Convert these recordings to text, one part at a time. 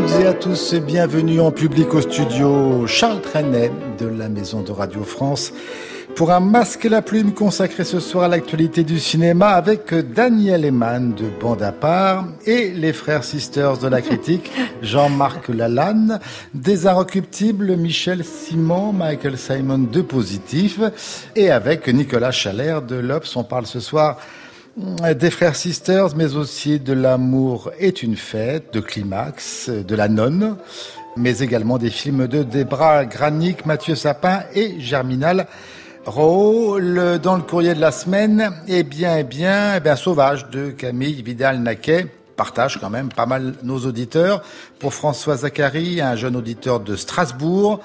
toutes et à tous et bienvenue en public au studio Charles Trenet de la Maison de Radio France pour un masque et la plume consacré ce soir à l'actualité du cinéma avec Daniel Eman de Bande à part et les frères sisters de la critique Jean-Marc Lalanne, des inrecuptibles Michel Simon, Michael Simon de Positif et avec Nicolas Chalère de l'Obs. On parle ce soir des frères sisters, mais aussi de l'amour est une fête, de Climax, de la nonne, mais également des films de Debra Granic, Mathieu Sapin et Germinal Ro. dans le courrier de la semaine, eh bien, eh bien, eh bien, Sauvage de Camille Vidal-Naquet partage quand même pas mal nos auditeurs. Pour François Zachary, un jeune auditeur de Strasbourg,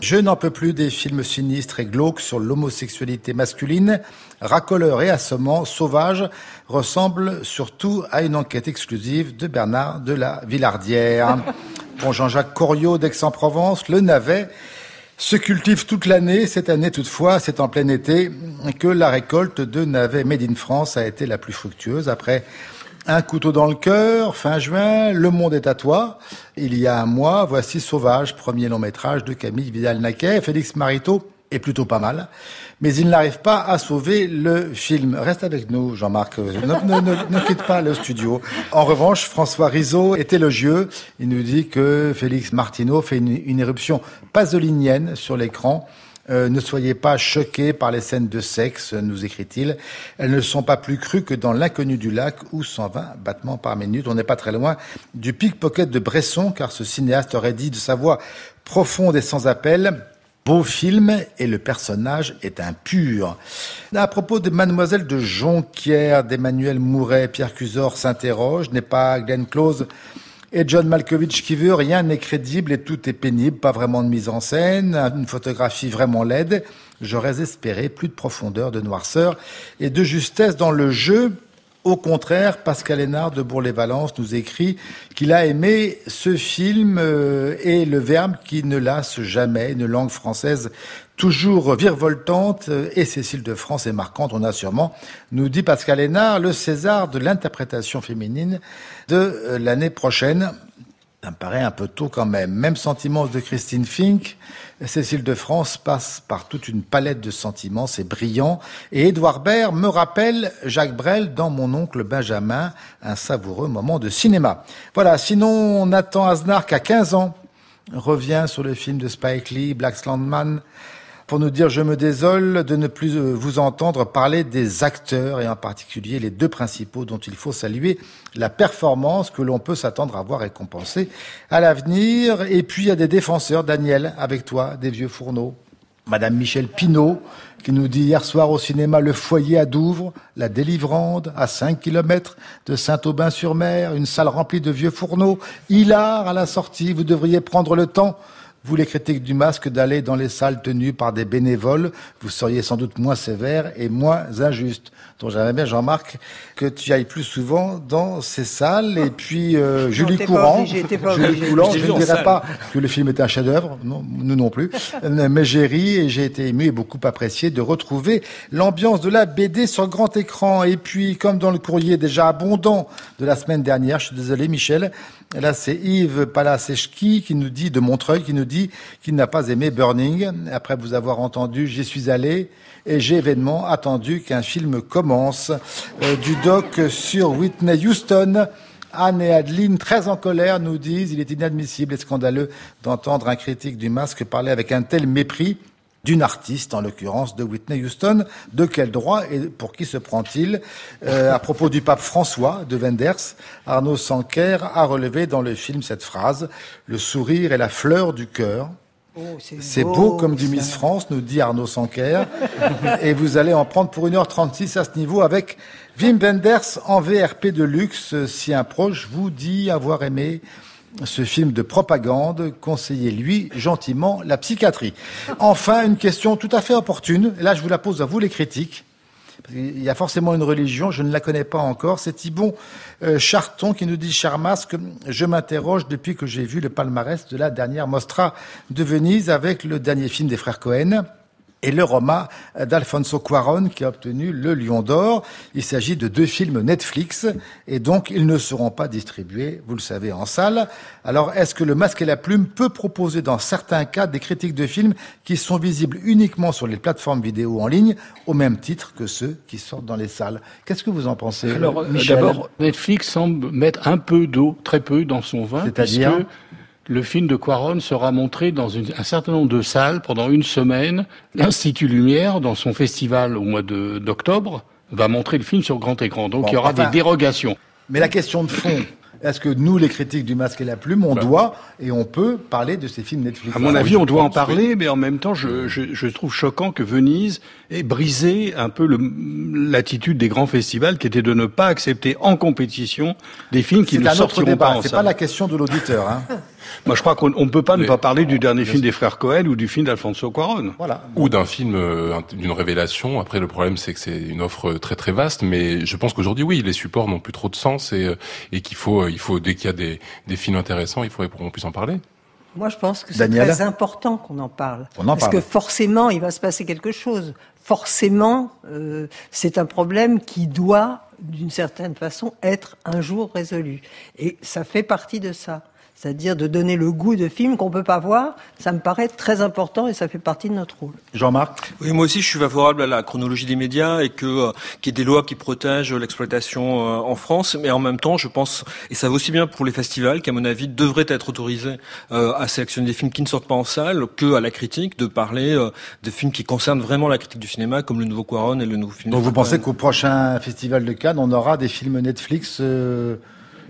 je n'en peux plus des films sinistres et glauques sur l'homosexualité masculine. Racoleur et assommant, sauvage, ressemble surtout à une enquête exclusive de Bernard de la Villardière. Pour Jean-Jacques Coriot d'Aix-en-Provence, le navet se cultive toute l'année. Cette année, toutefois, c'est en plein été que la récolte de navets made in France a été la plus fructueuse. Après un couteau dans le cœur, fin juin, Le Monde est à toi. Il y a un mois, voici Sauvage, premier long métrage de Camille Vidal-Naquet. Félix Marito est plutôt pas mal, mais il n'arrive pas à sauver le film. Reste avec nous, Jean-Marc. Ne, quitte pas le studio. En revanche, François Rizzo est élogieux. Il nous dit que Félix Martineau fait une, une éruption pasolinienne sur l'écran euh, ne soyez pas choqués par les scènes de sexe, nous écrit-il. Elles ne sont pas plus crues que dans L'inconnu du lac ou 120 battements par minute. On n'est pas très loin du pickpocket de Bresson, car ce cinéaste aurait dit de sa voix profonde et sans appel Beau film et le personnage est impur. À propos de Mademoiselle de Jonquière, d'Emmanuel Mouret, Pierre Cusor s'interroge, n'est pas Glenn Close et John Malkovich qui veut, rien n'est crédible et tout est pénible, pas vraiment de mise en scène, une photographie vraiment laide. J'aurais espéré plus de profondeur, de noirceur et de justesse dans le jeu. Au contraire, Pascal Hénard de Bourg-les-Valence nous écrit qu'il a aimé ce film euh, et le verbe qui ne lasse jamais, une langue française toujours virevoltante et Cécile de France est marquante, on a sûrement, nous dit Pascal Hénard, le César de l'interprétation féminine de euh, l'année prochaine. Ça me paraît un peu tôt quand même. Même sentiment de Christine Fink. Cécile de France passe par toute une palette de sentiments, c'est brillant. Et Édouard Baird me rappelle Jacques Brel dans Mon oncle Benjamin, un savoureux moment de cinéma. Voilà, sinon Nathan Aznar, qui a 15 ans, revient sur le film de Spike Lee, Black Slandman, pour nous dire je me désole de ne plus euh, vous entendre parler des acteurs et en particulier les deux principaux dont il faut saluer la performance que l'on peut s'attendre à voir récompensée à l'avenir. Et puis il y a des défenseurs, Daniel, avec toi, des vieux fourneaux. Madame Michel Pinault, qui nous dit hier soir au cinéma Le Foyer à Douvres, La Délivrande, à 5 kilomètres de Saint-Aubin-sur-Mer, une salle remplie de vieux fourneaux. Hilar à la sortie, vous devriez prendre le temps vous, les critiques du masque, d'aller dans les salles tenues par des bénévoles, vous seriez sans doute moins sévère et moins injuste. Donc j'aimerais bien, Jean-Marc, que tu ailles plus souvent dans ces salles. Et puis euh, Julie Courant, Julie Courant, je ne dirais pas que le film était un chef-d'œuvre, non, nous non plus, mais j'ai ri et j'ai été ému et beaucoup apprécié de retrouver l'ambiance de la BD sur grand écran. Et puis, comme dans le courrier déjà abondant de la semaine dernière, je suis désolé, Michel, là c'est Yves Palasechki qui nous dit de Montreuil, qui nous dit qu'il n'a pas aimé Burning. Après vous avoir entendu, j'y suis allé et j'ai événement attendu qu'un film commence. Euh, du doc sur Whitney Houston. Anne et Adeline, très en colère, nous disent il est inadmissible et scandaleux d'entendre un critique du masque parler avec un tel mépris d'une artiste, en l'occurrence de Whitney Houston. De quel droit et pour qui se prend-il? Euh, À propos du pape François de Wenders, Arnaud Sanker a relevé dans le film cette phrase Le sourire est la fleur du cœur. Oh, c'est beau, comme du Miss France, nous dit Arnaud Sanker. et vous allez en prendre pour 1h36 à ce niveau avec Wim Wenders en VRP de luxe. Si un proche vous dit avoir aimé ce film de propagande, conseillez-lui gentiment la psychiatrie. Enfin, une question tout à fait opportune, là je vous la pose à vous les critiques, Il y a forcément une religion, je ne la connais pas encore. C'est Thibon euh, Charton qui nous dit, cher masque, je m'interroge depuis que j'ai vu le palmarès de la dernière Mostra de Venise avec le dernier film des frères Cohen et le Roma d'Alfonso Cuaron qui a obtenu le Lion d'Or. Il s'agit de deux films Netflix et donc ils ne seront pas distribués, vous le savez, en salle. Alors est-ce que le Masque et la Plume peut proposer dans certains cas des critiques de films qui sont visibles uniquement sur les plateformes vidéo en ligne au même titre que ceux qui sortent dans les salles? Qu'est-ce que vous en pensez Alors d'abord, Netflix semble mettre un peu d'eau, très peu, dans son vin. C'est-à-dire? Le film de Quaron sera montré dans un certain nombre de salles pendant une semaine. L'Institut Lumière, dans son festival au mois d'octobre, va montrer le film sur grand écran. Donc il y aura des dérogations. Mais la question de fond, est-ce que nous, les critiques du masque et la plume, on bah. doit et on peut parler de ces films Netflix À mon avis, on doit en parler, mais en même temps, je, je, je, trouve choquant que Venise ait brisé un peu l'attitude des grands festivals qui était de ne pas accepter en compétition des films qui ne sortiront pas en C'est pas la question de l'auditeur. Hein. Moi, je crois qu'on ne peut pas ne pas parler du dernier film des frères Cohen ou du film d'Alfonso Cuarón. Voilà. Ou d'un film, euh, d'une révélation. Après, le problème, c'est que c'est une offre très très vaste, mais je pense qu'aujourd'hui, oui, les supports n'ont plus trop de sens et, euh, et qu'il faut, euh, il faut, dès qu'il y a des, des films intéressants, il faudrait qu'on puisse en parler. Moi, je pense que c'est très important qu'on en parle. On en parce que forcément, il va se passer quelque chose. Forcément, euh, c'est un problème qui doit, d'une certaine façon, être un jour résolu. Et ça fait partie de ça c'est-à-dire de donner le goût de films qu'on peut pas voir, ça me paraît très important et ça fait partie de notre rôle. Jean-Marc Oui, moi aussi je suis favorable à la chronologie des médias et que euh, qu'il y ait des lois qui protègent l'exploitation euh, en France, mais en même temps, je pense et ça vaut aussi bien pour les festivals qu'à mon avis devraient être autorisés euh, à sélectionner des films qui ne sortent pas en salle que à la critique de parler euh, de films qui concernent vraiment la critique du cinéma comme le nouveau Quaron et le nouveau film. Donc vous pensez qu'au prochain festival de Cannes, on aura des films Netflix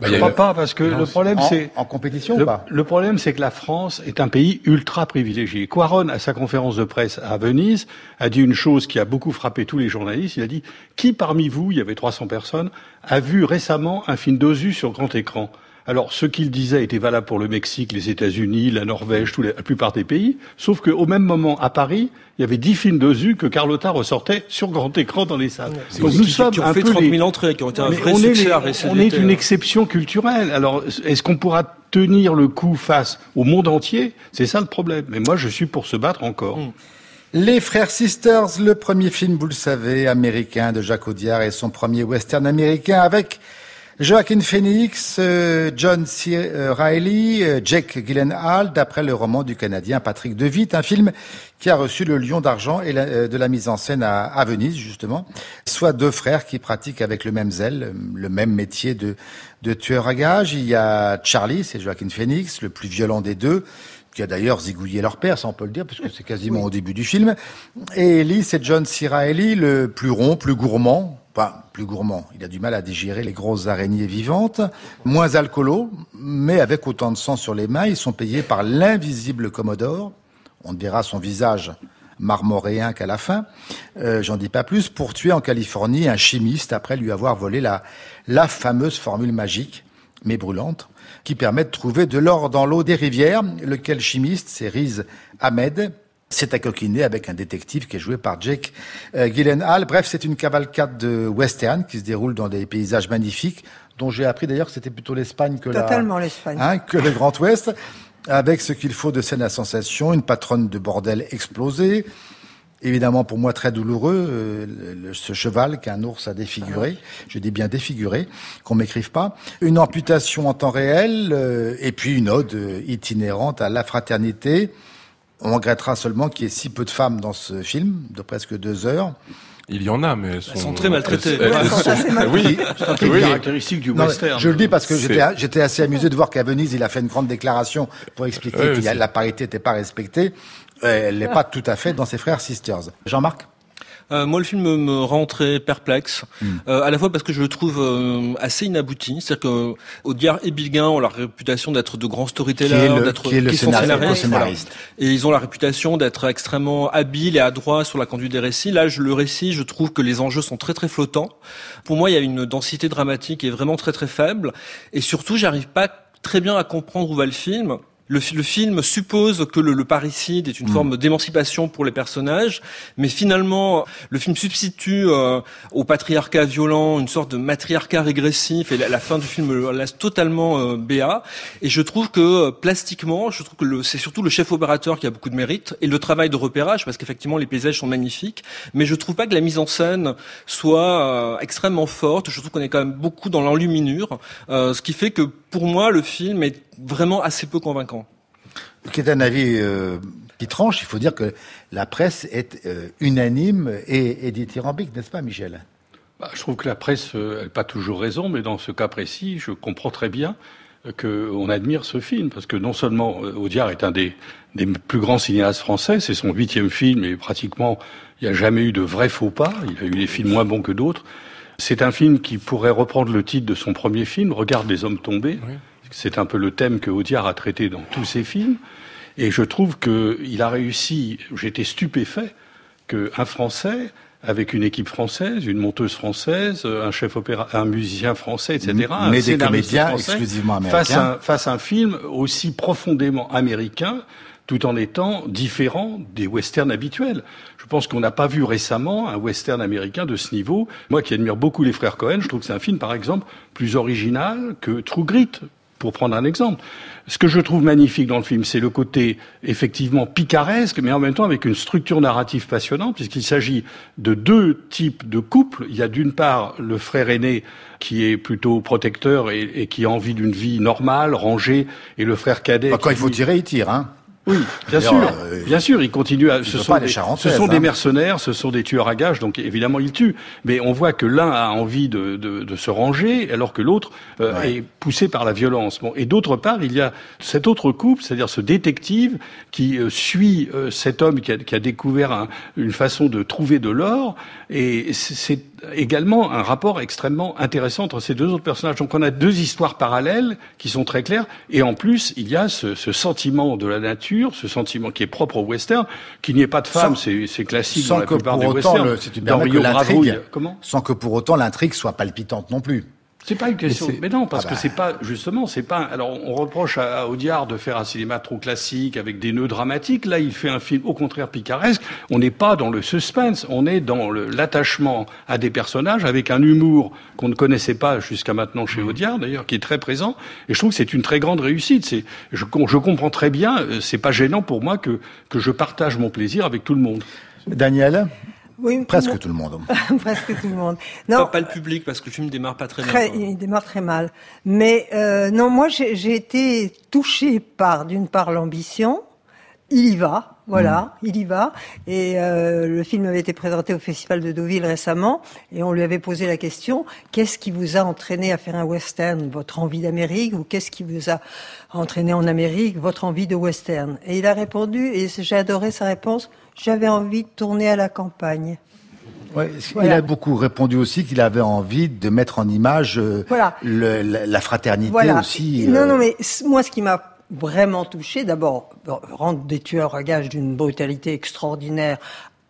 bah, je crois pas parce que le problème c'est en compétition le, ou pas Le problème c'est que la France est un pays ultra privilégié. Quaron à sa conférence de presse à Venise a dit une chose qui a beaucoup frappé tous les journalistes. Il a dit qui parmi vous, il y avait 300 personnes, a vu récemment un film d'Ozu sur grand écran? Alors, ce qu'il disait était valable pour le Mexique, les États-Unis, la Norvège, tous la plupart des pays, sauf qu'au même moment, à Paris, il y avait dix films de Zu que Carlotta ressortait sur grand écran dans les salles. Donc nous sommes qui ont fait 30 000 entrées, qui ont été un vrai on succès est On est une exception culturelle. Alors, est-ce qu'on pourra tenir le coup face au monde entier? C'est ça le problème. Mais moi, je suis pour se battre encore. Hmm. Les Frères Sisters, le premier film, vous le savez, américain de Jacques Audiard et son premier western américain avec Joaquin Phoenix, euh, John C. Euh, Reilly, euh, Jake Gyllenhaal, d'après le roman du Canadien Patrick Devitt, un film qui a reçu le Lion d'argent et de la mise en scène à, Venise, justement, soit deux frères qui pratiquent avec le même zèle le même métier de, de tueur à gages. Il y a Charlie, c'est Joaquin Phoenix, le plus violent des deux, qui a d'ailleurs zigouillé leur père, ça on peut le dire, puisque c'est quasiment au début du film. Et Ellie, c'est John C. Reilly, le plus rond, plus gourmand, pas plus gourmand. Il a du mal à digérer les grosses araignées vivantes, moins alcoolo, mais avec autant de sang sur les mains. Ils sont payés par l'invisible Commodore. On ne verra son visage marmoréen qu'à la fin. Euh, J'en dis pas plus. Pour tuer en Californie un chimiste après lui avoir volé la, la fameuse formule magique, mais brûlante, qui permet de trouver de l'or dans l'eau des rivières. Lequel chimiste, c'est Riz Ahmed, c'est à coquiner avec un détective qui est joué par Jake euh, Gyllenhaal. Bref, c'est une cavalcade de western qui se déroule dans des paysages magnifiques, dont j'ai appris d'ailleurs que c'était plutôt l'Espagne que, hein, que le Grand Ouest, avec ce qu'il faut de scène à sensation, une patronne de bordel explosée, évidemment pour moi très douloureux, euh, ce cheval qu'un ours a défiguré, je dis bien défiguré, qu'on m'écrive pas, une amputation en temps réel, euh, et puis une ode itinérante à la fraternité, on regrettera seulement qu'il y ait si peu de femmes dans ce film, de presque deux heures. Il y en a, mais elles sont, très maltraitées. oui, c'est caractéristique du western. Je le dis parce que j'étais assez amusé de voir qu'à Venise, il a fait une grande déclaration pour expliquer que la parité n'était pas respectée. Elle n'est pas tout à fait dans ses frères sisters. Jean-Marc? Euh, moi, le film me rend très perplexe, hmm. euh, à la fois parce que je le trouve euh, assez inabouti. C'est-à-dire que Audiard et Bilguin ont la réputation d'être de grands storytellers, d'être qui, qui sont scénaristes, et ils ont la réputation d'être extrêmement habiles et adroits sur la conduite des récits. Là, je, le récit, je trouve que les enjeux sont très très flottants. Pour moi, il y a une densité dramatique qui est vraiment très très faible, et surtout, j'arrive pas très bien à comprendre où va le film Le, film suppose que le, parricide est une hmm. forme d'émancipation pour les personnages, mais finalement, le film substitue euh, au patriarcat violent une sorte de matriarcat régressif, et la, fin du film le laisse totalement euh, béat. Et je trouve que euh, plastiquement, je trouve que c'est surtout le chef opérateur qui a beaucoup de mérite, et le travail de repérage, parce qu'effectivement les paysages sont magnifiques, mais je trouve pas que la mise en scène soit extrêmement forte. Je trouve qu'on est quand même beaucoup dans l'enluminure, ce qui fait que pour moi, le film est vraiment assez peu convaincant. Qui est un avis euh, qui tranche. Il faut dire que la presse est euh, unanime et, et dithyrambique, n'est-ce pas, Michel? Bah, Je trouve que la presse n'a euh, pas toujours raison, mais dans ce cas précis, je comprends très bien qu'on admire ce film, parce que non seulement Audiard est un des, des plus grands cinéastes français, c'est son huitième film, et pratiquement il n'y a jamais eu de vrai faux pas, il a eu des films moins bons que d'autres. C'est un film qui pourrait reprendre le titre de son premier film, Regarde les hommes tombés. C'est un peu le thème que Audiard a traité dans tous ses films. Et je trouve qu'il a réussi, j'étais stupéfait, qu'un Français, avec une équipe française, une monteuse française, un chef opéra, un musicien français, etc., mais des comédiens exclusivement américains, fasse un film aussi profondément américain, tout en étant différent des westerns habituels. Je pense qu'on n'a pas vu récemment un western américain de ce niveau. Moi qui admire beaucoup les frères Cohen, je trouve que c'est un film, par exemple, plus original que True Grit, pour prendre un exemple. Ce que je trouve magnifique dans le film, c'est le côté effectivement picaresque, mais en même temps avec une structure narrative passionnante, puisqu'il s'agit de deux types de couples. Il y a d'une part le frère aîné qui est plutôt protecteur et, qui a envie d'une vie normale, rangée, et le frère cadet. quand il faut tirer, il tire, hein. Oui, bien sûr, euh, bien sûr, ils continuent à. Ce sont, des, ce sont des hein. mercenaires, ce sont des tueurs à gages, donc évidemment ils tuent. Mais on voit que l'un a envie de, de, de, se ranger, alors que l'autre euh, est poussé par la violence. Bon, et d'autre part, il y a cet autre couple, c'est-à-dire ce détective qui euh, suit cet homme qui a, qui a découvert une façon de trouver de l'or, et c'est également un rapport extrêmement intéressant entre ces deux autres personnages. Donc on a deux histoires parallèles qui sont très claires, et en plus il y a ce, ce sentiment de la nature, ce sentiment qui est propre au western, qu'il n'y ait pas de femmes, c'est classique sans dans la plupart des westerns. comment? Sans que pour autant l'intrigue soit palpitante non plus. C'est pas une question. Mais, non, parce ah que bah. c'est pas justement, c'est pas. Alors, on reproche à, Audiard de faire un cinéma trop classique avec des nœuds dramatiques. Là, il fait un film au contraire picaresque. On n'est pas dans le suspense, on est dans l'attachement à des personnages avec un humour qu'on ne connaissait pas jusqu'à maintenant chez mmh. Audiard, d'ailleurs, qui est très présent. Et je trouve que c'est une très grande réussite. C'est, je, je comprends très bien. Euh, c'est pas gênant pour moi que que je partage mon plaisir avec tout le monde. Daniel? Oui, presque tout le monde. presque tout le monde. Non, pas, le public parce que le film démarre pas très, bien. Il démarre très mal. Mais euh, non, moi j'ai été touchée par d'une part l'ambition. Il y va, voilà, mm. il y va. Et euh, le film avait été présenté au Festival de Deauville récemment, et on lui avait posé la question qu'est-ce qui vous a entraîné à faire un western? Votre envie d'Amérique ou qu'est-ce qui vous a entraîné en Amérique Votre envie de western? Et il a répondu, et j'ai adoré sa réponse j'avais envie de tourner à la campagne. Ouais, Il a beaucoup répondu aussi qu'il avait envie de mettre en image euh, la, fraternité aussi. Non, non, euh. mais moi, ce qui m'a vraiment touché, d'abord, rendre des tueurs à gage d'une brutalité extraordinaire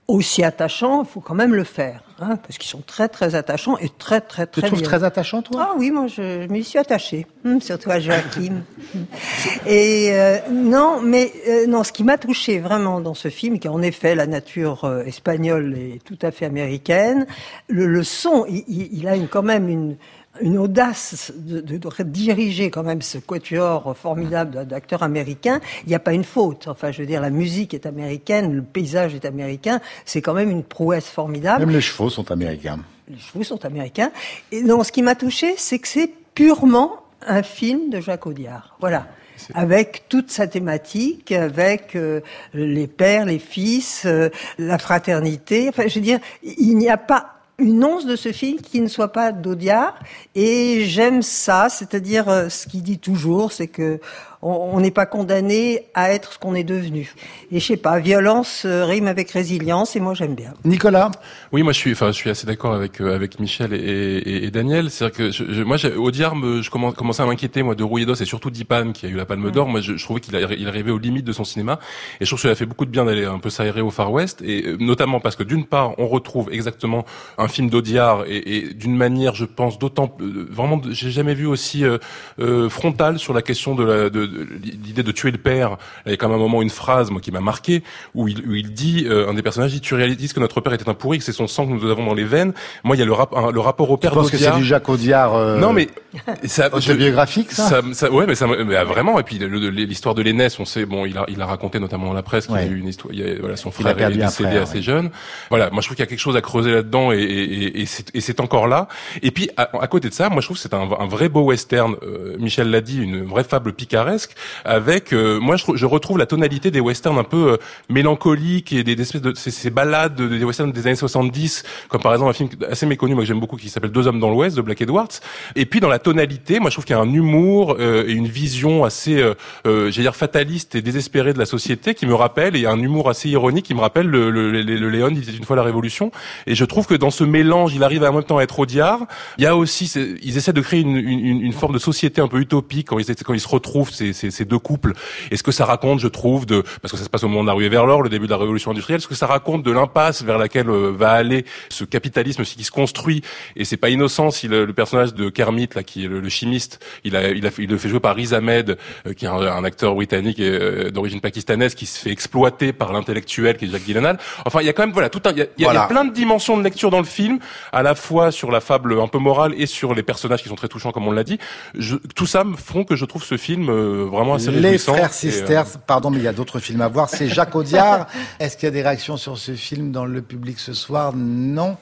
aussi attachant, il faut quand même le faire, hein, parce qu'ils sont très très attachants et très très très. Tu trouves très attachant, toi? Ah oui, moi je, je m'y suis attachée, hum, surtout à Joachim. et euh, non, mais euh, non, ce qui m'a touché vraiment dans ce film, qui en effet la nature euh, espagnole est tout à fait américaine, le, le son, il, il a une, quand même une une audace de, de, diriger quand même ce quatuor formidable d'acteurs américains. Il n'y a pas une faute. Enfin, je veux dire, la musique est américaine, le paysage est américain. C'est quand même une prouesse formidable. Même les chevaux sont américains. Les chevaux sont américains. Et donc, ce qui m'a touché, c'est que c'est purement un film de Jacques Audiard. Voilà avec toute sa thématique, avec euh, les pères, les fils, euh, la fraternité. Enfin, je veux dire, il n'y a pas une once de ce film qui ne soit pas d'Audiard. Et j'aime ça, c'est-à-dire euh, ce qu'il dit toujours, c'est que on n'est pas condamné à être ce qu'on est devenu. Et je sais pas, violence euh, rime avec résilience et moi j'aime bien. Nicolas Oui, moi je suis, enfin je suis assez d'accord avec euh, avec Michel et, et, et Daniel. C'est-à-dire que je, moi, Audiard, me, je commençais à m'inquiéter moi de Rouillet d'os et surtout d'Ipan qui a eu la Palme d'Or. Moi, je, trouvais qu'il il arrivait aux limites de son cinéma et je trouve qu'il a fait beaucoup de bien d'aller un peu s'aérer au Far West et euh, notamment parce que d'une part, on retrouve exactement un film d'Audiard et, et d'une manière, je pense, d'autant vraiment, j'ai jamais vu aussi euh, frontal sur la question de la de de l'idée de tuer le père. Il y a quand même un moment une phrase moi qui m'a marqué où il, où il dit un des personnages dit tu réalises que notre père était un pourri, que c'est son sang que nous avons dans les veines. Moi il y a le, rap, le rapport au père d'Audiard. que c'est du Jacques Audiard. non mais ça autobiographique ça, ça, ça Ouais mais ça mais, vraiment et puis l'histoire de l'aînesse on sait bon il a il a raconté notamment dans la presse qu'il y a eu une histoire il y a, voilà son frère est décédé assez jeune. Voilà moi je trouve qu'il y a quelque chose à creuser là-dedans et, et, et c'est encore là. Et puis à, à, côté de ça moi je trouve que c'est un, un, vrai beau western. Euh, Michel l'a dit une vraie fable picaresque avec euh, moi je, je, retrouve la tonalité des westerns un peu euh, mélancoliques et des, des espèces de ces, ces balades des westerns des années 70 comme par exemple un film assez méconnu moi que j'aime beaucoup qui s'appelle Deux hommes dans l'Ouest de Black Edwards. Et puis dans la tonalité moi je trouve qu'il y a un humour et une vision assez euh, j'allais dire fataliste et désespérée de la société qui me rappelle et un humour assez ironique qui me rappelle le, le, le, le Léon il était une fois la Révolution et je trouve que dans ce mélange il arrive en même temps à être Audiard il y a aussi ils essaient de créer une, une, une forme de société un peu utopique quand ils quand ils se retrouvent ces, ces deux couples est-ce que ça raconte je trouve de parce que ça se passe au moment de la rue vers l'or le début de la révolution industrielle est-ce que ça raconte de l'impasse vers laquelle euh, va aller ce capitalisme qui se construit? Et c'est pas innocent si le, personnage de Kermit là qui est le, chimiste il a il a il le fait jouer par Riz Ahmed euh, qui est un, un acteur britannique et euh, d'origine pakistanaise qui se fait exploiter par l'intellectuel qui est Jacques Gyllenhaal. Enfin, il y a quand même voilà tout un il y a, y a, plein de dimensions de lecture dans le film, à la fois sur la fable un peu morale et sur les personnages qui sont très touchants comme on l'a dit. Je, tout ça me font que je trouve ce film vraiment assez Les frères Sisters, pardon, mais il y a d'autres films à voir. C'est Jacques Audiard. Est-ce qu'il y a des réactions sur ce film dans le public ce soir? Non.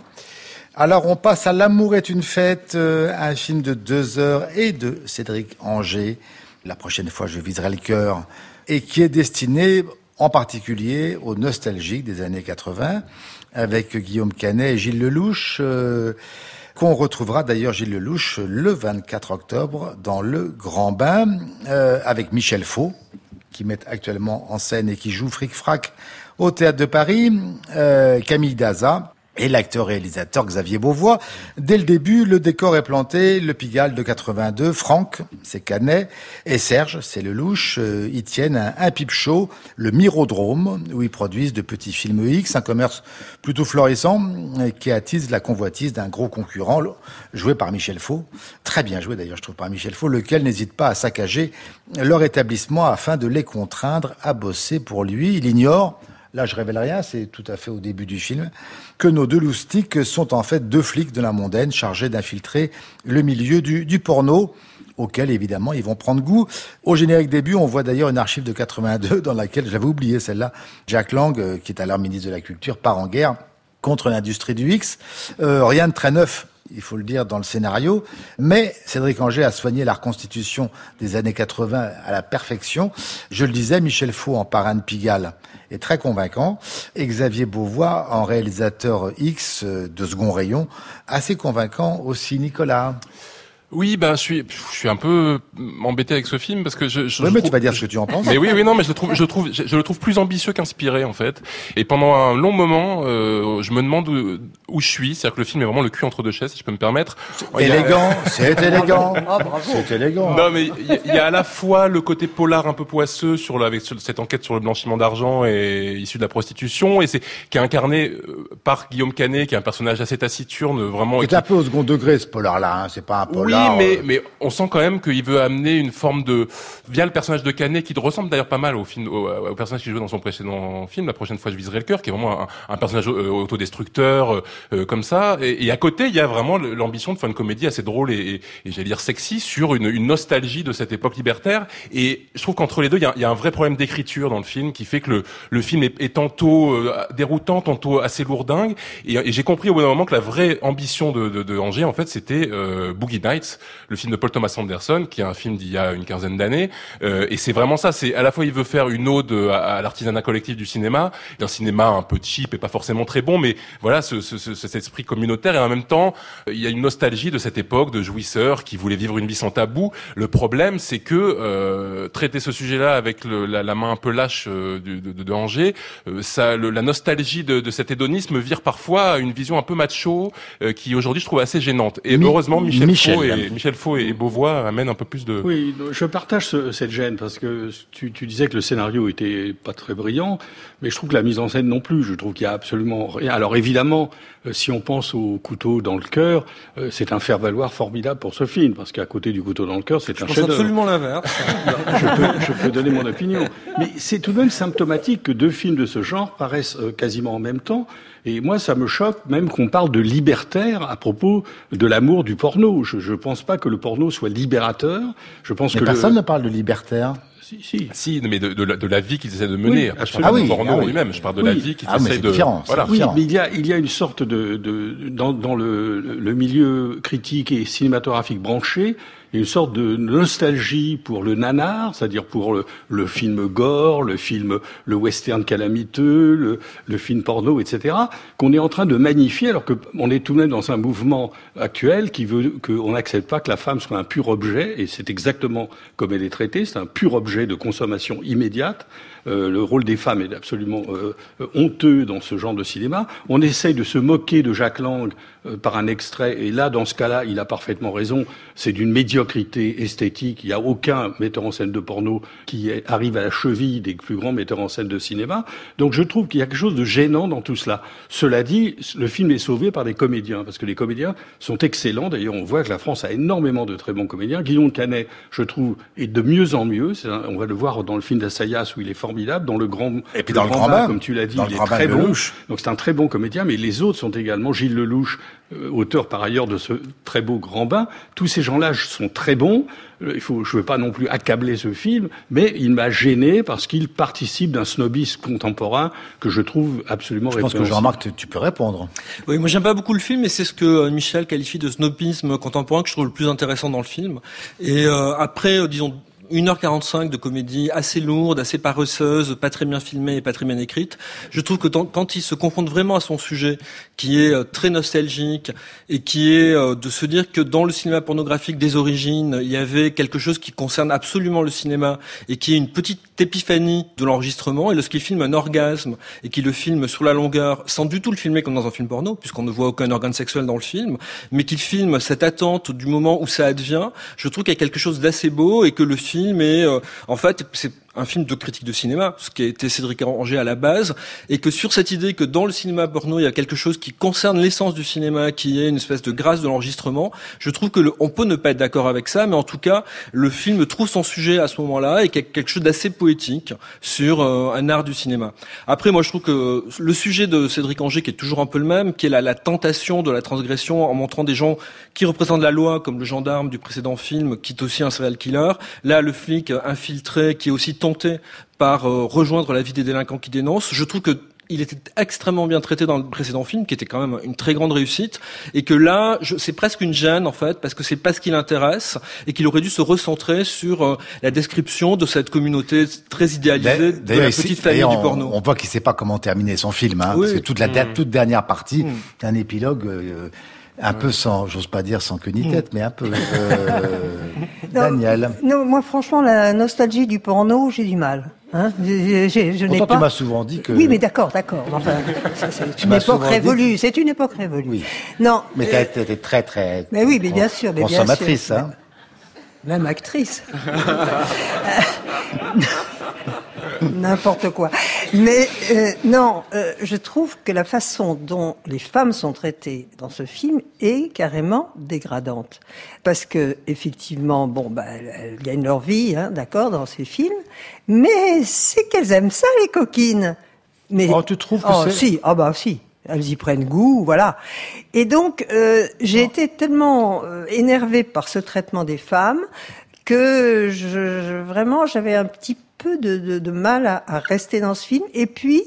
Alors on passe à L'amour est une fête, un film de deux heures et de Cédric Anger la prochaine fois je viserai le cœur, et qui est destiné en particulier aux nostalgiques des années 80, avec Guillaume Canet et Gilles Lelouch, euh, qu'on retrouvera d'ailleurs Gilles Lelouch le 24 octobre dans Le Grand Bain, euh, avec Michel Faux, qui met actuellement en scène et qui joue Fric Frac au Théâtre de Paris, euh, Camille Daza, et l'acteur-réalisateur Xavier Beauvois. Dès le début, le décor est planté, le Pigalle de 82, Franck, c'est Canet, et Serge, c'est le louche, euh, ils tiennent un, un pipe show, le Mirodrome, où ils produisent de petits films X, un commerce plutôt florissant, euh, qui attise la convoitise d'un gros concurrent, joué par Michel Faux, très bien joué d'ailleurs, je trouve, par Michel Faux, lequel n'hésite pas à saccager leur établissement afin de les contraindre à bosser pour lui. Il ignore là je révèle rien, c'est tout à fait au début du film, que nos deux loustiques sont en fait deux flics de la mondaine chargés d'infiltrer le milieu du, porno auquel évidemment ils vont prendre goût. Au générique début, on voit d'ailleurs une archive de 82 dans laquelle, j'avais oublié celle-là, Jack Lang, euh, qui est alors ministre de la Culture, part en guerre contre l'industrie du X. Euh, rien de très neuf il faut le dire, dans le scénario. Mais Cédric Anger a soigné la reconstitution des années 80 à la perfection. Je le disais, Michel Faux en parrain de Pigalle est très convaincant. Et Xavier Beauvois en réalisateur X de second rayon, assez convaincant aussi, Nicolas. Oui, ben je suis, je suis un peu embêté avec ce film parce que je. je oui, mais tu vas dire ce que tu en penses. Mais oui, oui, non, mais je le trouve, je trouve, je, le trouve plus ambitieux qu'inspiré en fait. Et pendant un long moment, euh, je me demande où, où je suis. C'est-à-dire que le film est vraiment le cul entre deux chaises, si je peux me permettre. Élégant, c'est élégant. Ah, c'est élégant. Non, mais il y, a à la fois le côté polar un peu poisseux sur le, avec cette enquête sur le blanchiment d'argent et issu de la prostitution, et c'est qui est incarné euh, par Guillaume Canet, qui est un personnage assez taciturne, vraiment. C'est un peu au second degré ce polar-là. Hein. C'est pas un polar. Oui, mais, euh, mais on sent quand même qu'il veut amener une forme de, via le personnage de Canet, qui ressemble d'ailleurs pas mal au film, au, personnage qui jouait dans son précédent film, La prochaine fois je viserai le cœur, qui est vraiment un, un personnage euh, autodestructeur, euh, comme ça. Et, et, à côté, il y a vraiment l'ambition de faire une comédie assez drôle et, et, et j'allais dire sexy sur une, une, nostalgie de cette époque libertaire. Et je trouve qu'entre les deux, il y, a, il y, a, un vrai problème d'écriture dans le film qui fait que le, le film est, est tantôt déroutant, tantôt assez lourdingue. Et, j'ai compris au bout d'un moment que la vraie ambition de, de, de Angers, en fait, c'était Boogie Nights, le film de Paul Thomas Anderson, qui est un film d'il y a une quinzaine d'années. Euh, et c'est vraiment ça. C'est à la fois il veut faire une ode à, l'artisanat collectif du cinéma, d'un cinéma un peu cheap et pas forcément très bon, mais voilà ce, ce, cet esprit communautaire. Et en même temps, il y a une nostalgie de cette époque de jouisseurs qui voulaient vivre une vie sans tabou. Le problème, c'est que euh, traiter ce sujet-là avec le, la, la, main un peu lâche euh, de, de, de, Angers, euh, ça, le, la nostalgie de, de, cet hédonisme vire parfois à une vision un peu macho euh, qui aujourd'hui je trouve assez gênante. Et heureusement Michel, Michel et Michel Faux et Beauvois amènent un peu plus de. Oui, je partage cette gêne parce que tu, tu, disais que le scénario était pas très brillant, mais je trouve que la mise en scène non plus. Je trouve qu'il y a absolument rien. Alors évidemment, si on pense au couteau dans le cœur, euh, c'est un faire-valoir formidable pour ce film parce qu'à côté du couteau dans le cœur, c'est un chef-d'œuvre. absolument l'inverse. je, peux, je peux donner mon opinion, mais c'est tout de même symptomatique que deux films de ce genre paraissent euh, quasiment en même temps. Et moi, ça me choque même qu'on parle de libertaire à propos de l'amour du porno. Je ne pense pas que le porno soit libérateur. Je pense mais que personne ne parle de libertaire. Si, si. si mais de, de, la, de la vie qu'ils essaient de mener. Oui, je parle ah oui, porno ah oui. lui-même. Je parle de la vie qu'ils ah, essaient de. Différent, voilà. Oui, mais il y a, il y a une sorte de, de dans, dans le, le milieu critique et cinématographique branché, une sorte de nostalgie pour le nanar, c'est-à-dire pour le, film gore, le film, le western calamiteux, le, le film porno, etc., qu'on est en train de magnifier, alors qu'on est tout de même dans un mouvement actuel qui veut qu'on n'accepte pas que la femme soit un pur objet, et c'est exactement comme elle est traitée, c'est un pur objet de consommation immédiate. Euh, le rôle des femmes est absolument euh, honteux dans ce genre de cinéma. On essaye de se moquer de Jacques Lang euh, par un extrait, et là, dans ce cas-là, il a parfaitement raison, c'est d'une médiocrité esthétique. Il n'y a aucun metteur en scène de porno qui arrive à la cheville des plus grands metteurs en scène de cinéma. Donc je trouve qu'il y a quelque chose de gênant dans tout cela. Cela dit, le film est sauvé par des comédiens, parce que les comédiens sont excellents. D'ailleurs, on voit que la France a énormément de très bons comédiens. Guillaume Canet, je trouve, est de mieux en mieux. on va le voir dans le film d'Assayas où il est formidable. Dans le grand, et puis dans le grand, bain, comme tu l'as dit, il est très bon. Donc c'est un très bon comédien, mais les autres sont également Gilles Lelouch, euh, auteur par ailleurs de ce très beau Grand Bain. Tous ces gens-là sont très bons. Euh, il faut, je ne veux pas non plus accabler ce film, mais il m'a gêné parce qu'il participe d'un snobisme contemporain que je trouve absolument. Je pense que Jean-Marc, tu peux répondre. Oui, moi j'aime pas beaucoup le film, et c'est ce que euh, Michel qualifie de snobisme contemporain que je trouve le plus intéressant dans le film. Et après, disons 1h45 de comédie assez lourde, assez paresseuse, pas très bien filmée et pas très bien écrite. Je trouve que quand il se confronte vraiment à son sujet, qui est euh, très nostalgique et qui est euh, de se dire que dans le cinéma pornographique des origines, il y avait quelque chose qui concerne absolument le cinéma et qui est une petite épiphanie de l'enregistrement. Et lorsqu'il filme un orgasme et qu'il le filme sur la longueur, sans du tout le filmer comme dans un film porno, puisqu'on ne voit aucun organe sexuel dans le film, mais qu'il filme cette attente du moment où ça advient, je trouve qu'il y a quelque chose d'assez beau et que le film film et euh, en fait c'est un film de critique de cinéma, ce qui a été Cédric Ranger à la base, et que sur cette idée que dans le cinéma porno, il y a quelque chose qui concerne l'essence du cinéma, qui est une espèce de grâce de l'enregistrement, je trouve que le, on peut ne pas être d'accord avec ça, mais en tout cas, le film trouve son sujet à ce moment-là et quelque chose d'assez poétique sur euh, un art du cinéma. Après, moi, je trouve que le sujet de Cédric Anger, qui est toujours un peu le même, qui est la tentation de la transgression en montrant des gens qui représentent la loi, comme le gendarme du précédent film, qui est aussi un serial killer. Là, le flic infiltré, qui est aussi tenté par euh, rejoindre la vie des délinquants qui dénoncent. Je trouve que il était extrêmement bien traité dans le précédent film, qui était quand même une très grande réussite, et que là, c'est presque une gêne en fait, parce que c'est pas ce qui l'intéresse, et qu'il aurait dû se recentrer sur euh, la description de cette communauté très idéalisée de la petite famille du porno. On, voit qu'il sait pas comment terminer son film, hein, parce que toute la mmh. toute dernière partie, mmh. un épilogue. Euh, un peu sans, j'ose pas dire sans queue ni tête, mais un peu. Euh, Daniel. Non, moi, franchement, la nostalgie du porno, j'ai du mal. Hein je n'ai pas. tu m'as souvent dit que. Oui, mais d'accord, d'accord. Enfin, c'est une époque révolue. C'est une époque révolue. Oui. Non. Mais tu as été très, très. Mais oui, mais bien sûr. Mais consommatrice, bien sûr. hein. Même actrice. N'importe quoi. Mais euh, non, euh, je trouve que la façon dont les femmes sont traitées dans ce film est carrément dégradante. Parce que effectivement, bon, bah, elles, gagnent leur vie, hein, d'accord, dans ces films, mais c'est qu'elles aiment ça, les coquines. Mais oh, tu trouves que oh, si, ah bah si. Elles y prennent goût, voilà. Et donc, euh, j'ai été tellement énervée par ce traitement des femmes que je, vraiment j'avais un petit peu de, mal à, rester dans ce film. Et puis,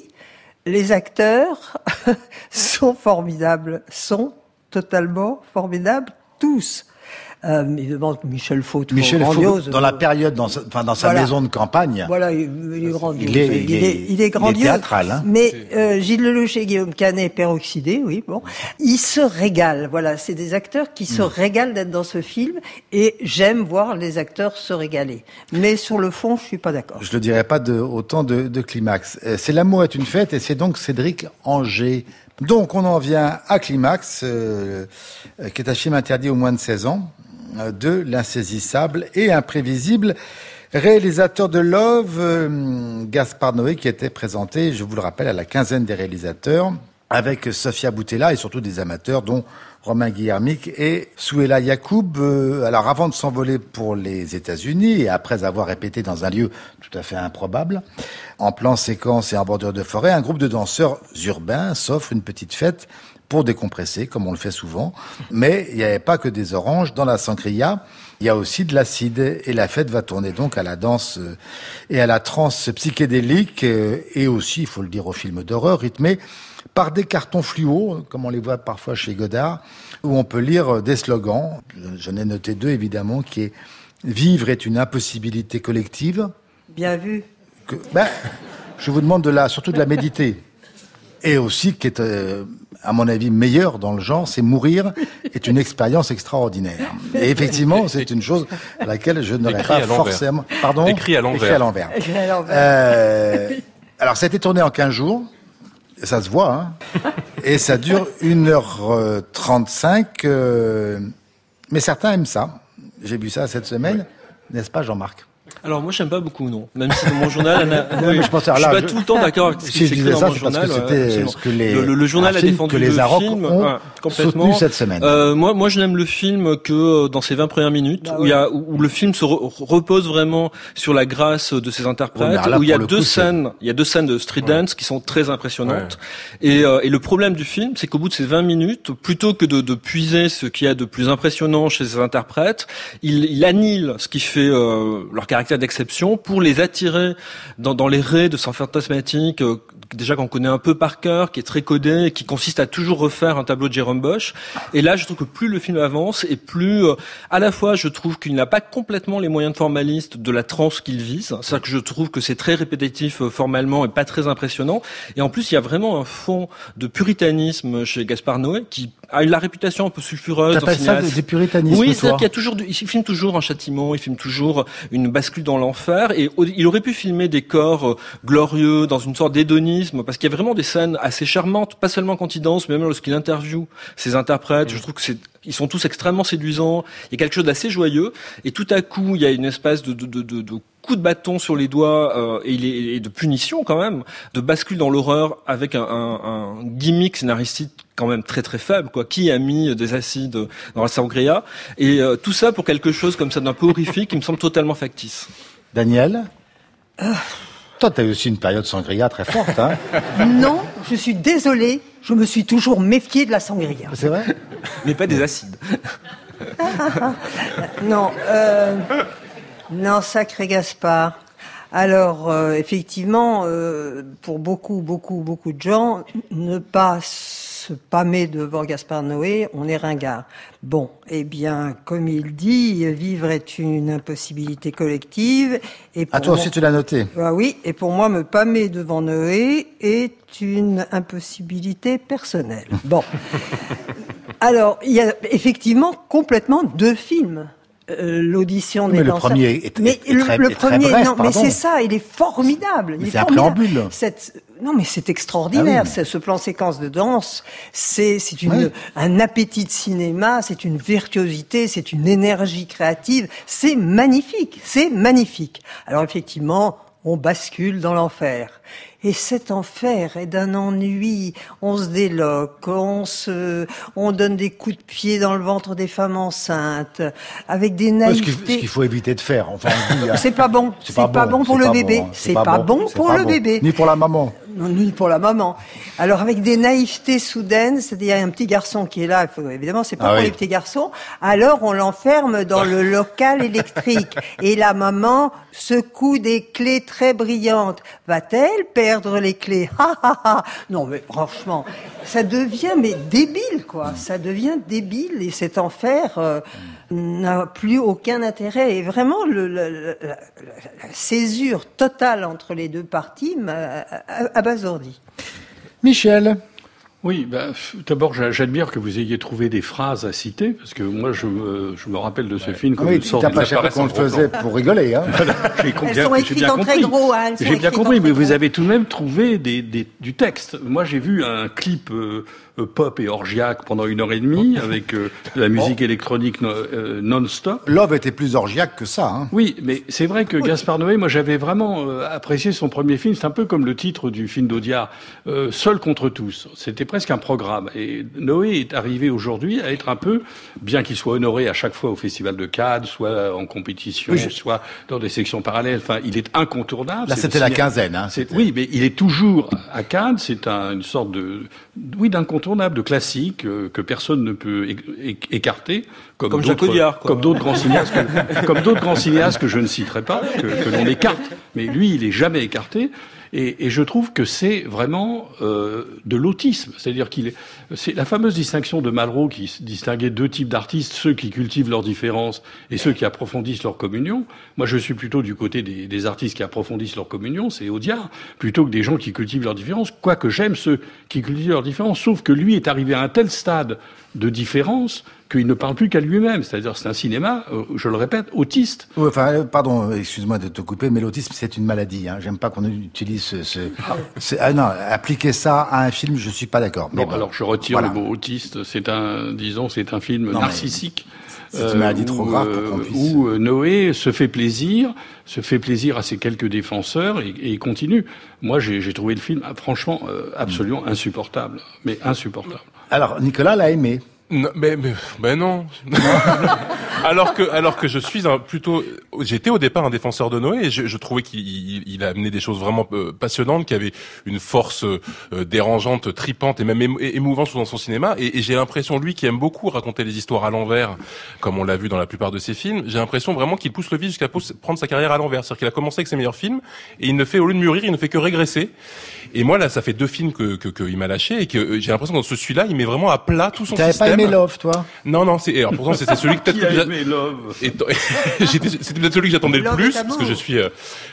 les acteurs sont formidables, sont totalement formidables, tous. Euh, Michel Faux, Michel grandiose. dans la période, dans sa, enfin, dans sa maison de campagne. Voilà, il, est grandiose. Il est, il est, il est grandiose. théâtral. Hein. Mais euh, Gilles Lelouch et Guillaume Canet, peroxydé, oui, bon, ils se régalent. Voilà, c'est des acteurs qui se hmm. régalent d'être dans ce film, et j'aime voir les acteurs se régaler. Mais sur le fond, je suis pas d'accord. Je ne dirais pas de, autant de, de climax. Euh, c'est l'amour est une fête, et c'est donc Cédric Anger. Donc on en vient à Climax, euh, qui est un film interdit au moins de 16 ans. De l'insaisissable et imprévisible réalisateur de Love, euh, Gaspard Noé, qui était présenté, je vous le rappelle, à la quinzaine des réalisateurs, avec Sofia Boutella et surtout des amateurs, dont Romain Guillermic et Souela Yacoub. Euh, alors avant de s'envoler pour les États-Unis et après avoir répété dans un lieu tout à fait improbable, en plan séquence et en bordure de forêt, un groupe de danseurs urbains s'offre une petite fête pour décompresser, comme on le fait souvent. Mais il n'y avait pas que des oranges. Dans la sangria, il y a aussi de l'acide. Et la fête va tourner donc à la danse euh, et à la trance psychédélique euh, et aussi, il faut le dire, au film d'horreur rythmé par des cartons fluo, comme on les voit parfois chez Godard, où on peut lire des slogans. J'en ai noté deux, évidemment, qui est Vivre est une impossibilité collective. Bien vu. Que, ben, je vous demande de la, surtout de la méditer. Et aussi, qui est, euh, à mon avis, meilleur dans le genre, c'est mourir est une expérience extraordinaire. Et effectivement, c'est une chose à laquelle je n'aurais pas forcément... Pardon Écrit à l'envers. Écrit à l'envers. Euh, alors, ça a été tourné en 15 jours. Ça se voit, hein. Et ça dure 1h35. Euh, mais certains aiment ça. J'ai vu ça cette semaine. N'est-ce pas, Jean-Marc? Alors moi j'aime pas beaucoup non, même si dans mon journal, je, pense, suis pas tout le temps d'accord avec ce qui s'écrit dans mon journal. ce que les, le, journal a défendu que les le film ont complètement cette semaine. Euh, moi moi je n'aime le film que euh, dans ses 20 premières minutes bah où il y a où le film se repose vraiment sur la grâce de ses interprètes, où il y a deux scènes, il y a deux scènes de street dance qui sont très impressionnantes. Et, euh, et le problème du film, c'est qu'au bout de ces 20 minutes, plutôt que de, de puiser ce qu'il y a de plus impressionnant chez ses interprètes, il, il annule ce qui fait euh, leur caractère d'exception pour les attirer dans, les raies de son fantasmatique, euh, déjà qu'on connaît un peu par cœur, qui est très codé, qui consiste à toujours refaire un tableau de Jérôme Bosch. Et là, je trouve que plus le film avance, et plus, euh, à la fois, je trouve qu'il n'a pas complètement les moyens de formaliste de la transe qu'il vise. C'est-à-dire que je trouve que c'est très répétitif euh, formellement et pas très impressionnant. Et en plus, il y a vraiment un fond de puritanisme chez Gaspard Noé qui a eu la réputation un peu sulfureuse. T'appelles ça du puritanisme Oui, c'est-à-dire qu'il y a toujours, il filme toujours un châtiment, il filme toujours une bascule dans l'enfer, et il aurait pu filmer des corps euh, glorieux dans une sorte d'hédonisme, parce qu'il y a vraiment des scènes assez charmantes, pas seulement quand il danse, mais même lorsqu'il interviewe ses interprètes. Je mm. trouve que c'est ils sont tous extrêmement séduisants. Il y a quelque chose d'assez joyeux. Et tout à coup, il y a une espèce de, de, de, de coup de bâton sur les doigts euh, et, il est, et, de punition quand même, de bascule dans l'horreur avec un, un, un, gimmick scénaristique quand même très très faible. Quoi. Qui a mis des acides dans la sangria? Et euh, tout ça pour quelque chose comme ça d'un peu horrifique qui me semble totalement factice. Daniel? Toi, tu as aussi une période sangria très forte. Hein non, je suis désolé, je me suis toujours méfié de la sangria. C'est vrai? Mais pas des acides. non, euh, non, sacré Gaspard. Alors, euh, effectivement, euh, pour beaucoup, beaucoup, beaucoup de gens, ne pas se pâmer devant Gaspard Noé, on est ringard. Bon, eh bien, comme il dit, vivre est une impossibilité collective. Et pour ah, toi aussi, tu l'as noté. Ah oui, et pour moi, me pâmer devant Noé est une impossibilité personnelle. Bon. Alors, il y a effectivement complètement deux films. Euh, l'audition des mais le premier est, mais le, très, le premier, non, mais c'est ça, il est formidable. C'est un préambule. Cette, non, mais c'est extraordinaire. Ah ce plan séquence de danse, c'est c'est une un appétit de cinéma, c'est une virtuosité, c'est une énergie créative, c'est magnifique, c'est magnifique. Alors effectivement, on bascule dans l'enfer. Et cet enfer est d'un ennui. On se déloque, on se, on donne des coups de pied dans le ventre des femmes enceintes, avec des naïvetés. Ce qu'il faut éviter de faire. Enfin, c'est pas bon. C'est pas, pas, bon pour le bébé. C'est pas, bon pour le bébé. Ni pour la maman ni pour la maman. Alors avec des naïvetés soudaines, c'est-à-dire un petit garçon qui est là, il faut, évidemment c'est pas ah pour les petits garçons, alors on l'enferme dans le local électrique. Et la maman secoue des clés très brillantes. Va-t-elle perdre les clés? Non mais franchement, ça devient mais débile quoi, ça devient débile et cet enfer euh, n'a plus aucun intérêt et vraiment le, la, césure totale entre les deux parties m'a abasourdi. Michel Oui, bah, d'abord, j'admire que vous ayez trouvé des phrases à citer, parce que moi, je me, je me rappelle de ce film comme oui, une sorte de... qu'on le faisait pour rigoler. Hein. J'ai Elles sont écrites en très gros. Hein, J'ai bien compris, mais vous avez tout de même trouvé des, des, du texte. Moi, j'ai vu un clip euh, pop et orgiaque pendant une heure et demie avec euh, de la musique électronique euh, non-stop. Love était plus orgiaque que ça. Hein. Oui, mais c'est vrai que Gaspard Noé, moi j'avais vraiment apprécié son premier film. C'est un peu comme le titre du film d'Audiard, Seul contre tous. C'était presque un programme. Et Noé est arrivé aujourd'hui à être un peu, bien qu'il soit honoré à chaque fois au Festival de Cannes, soit en compétition, soit dans des sections parallèles. Enfin, il est incontournable. Là, c'était la quinzaine. Hein, oui, mais il est toujours à Cannes. C'est un, une sorte de, oui, d'incontournable de classique euh, que personne ne peut écarter, comme, comme d'autres, comme d'autres grands cinéastes, que, comme d'autres grands cinéastes que je ne citerai pas, que, que l'on écarte. Mais lui, il est jamais écarté. Et, je trouve que c'est vraiment euh, de l'autisme. C'est-à-dire qu'il est, c'est la fameuse distinction de Malraux qui distinguait deux types d'artistes, ceux qui cultivent leurs différences et ceux qui approfondissent leur communion. Moi, je suis plutôt du côté des, des artistes qui approfondissent leur communion, c'est Audiard, plutôt que des gens qui cultivent leurs différences. Quoique j'aime ceux qui cultivent leurs différences, sauf que lui est arrivé à un tel stade de différence qu'il ne parle plus qu'à lui-même. C'est-à-dire, c'est un cinéma, euh, je le répète, autiste. enfin, euh, pardon, excuse-moi de te couper, mais l'autisme, c'est une maladie. Hein. J'aime pas qu'on utilise ce. ce... Ah non, appliquer ça à un film, je suis pas d'accord. Bon, alors je retire le mot autiste. C'est un, disons, c'est un film narcissique. C'est une maladie trop grave pour euh, puisse... Où Noé se fait plaisir, se fait plaisir à ses quelques défenseurs et, et continue. Moi, j'ai trouvé le film, franchement, absolument insupportable. Mais insupportable. Alors, Nicolas l'a aimé. Non, mais, mais, mais non. alors que alors que je suis un plutôt j'étais au départ un défenseur de Noé et je, je trouvais qu'il il, a amené des choses vraiment euh, passionnantes qui avaient une force euh, dérangeante tripante et même émouvante dans son cinéma et, et j'ai l'impression lui qui aime beaucoup raconter les histoires à l'envers comme on l'a vu dans la plupart de ses films j'ai l'impression vraiment qu'il pousse le vice jusqu'à prendre sa carrière à l'envers. C'est-à-dire qu'il a commencé avec ses meilleurs films et il ne fait au lieu de mûrir il ne fait que régresser. Et moi là ça fait deux films que qu'il que, m'a lâché et que euh, j'ai l'impression que dans ce celui-là il met vraiment à plat tout son système aimé Love, toi Non, non, c'est. Alors pourtant, c'était celui que peut-être. que aimé Love C'était peut-être celui que j'attendais le plus parce que je suis, euh,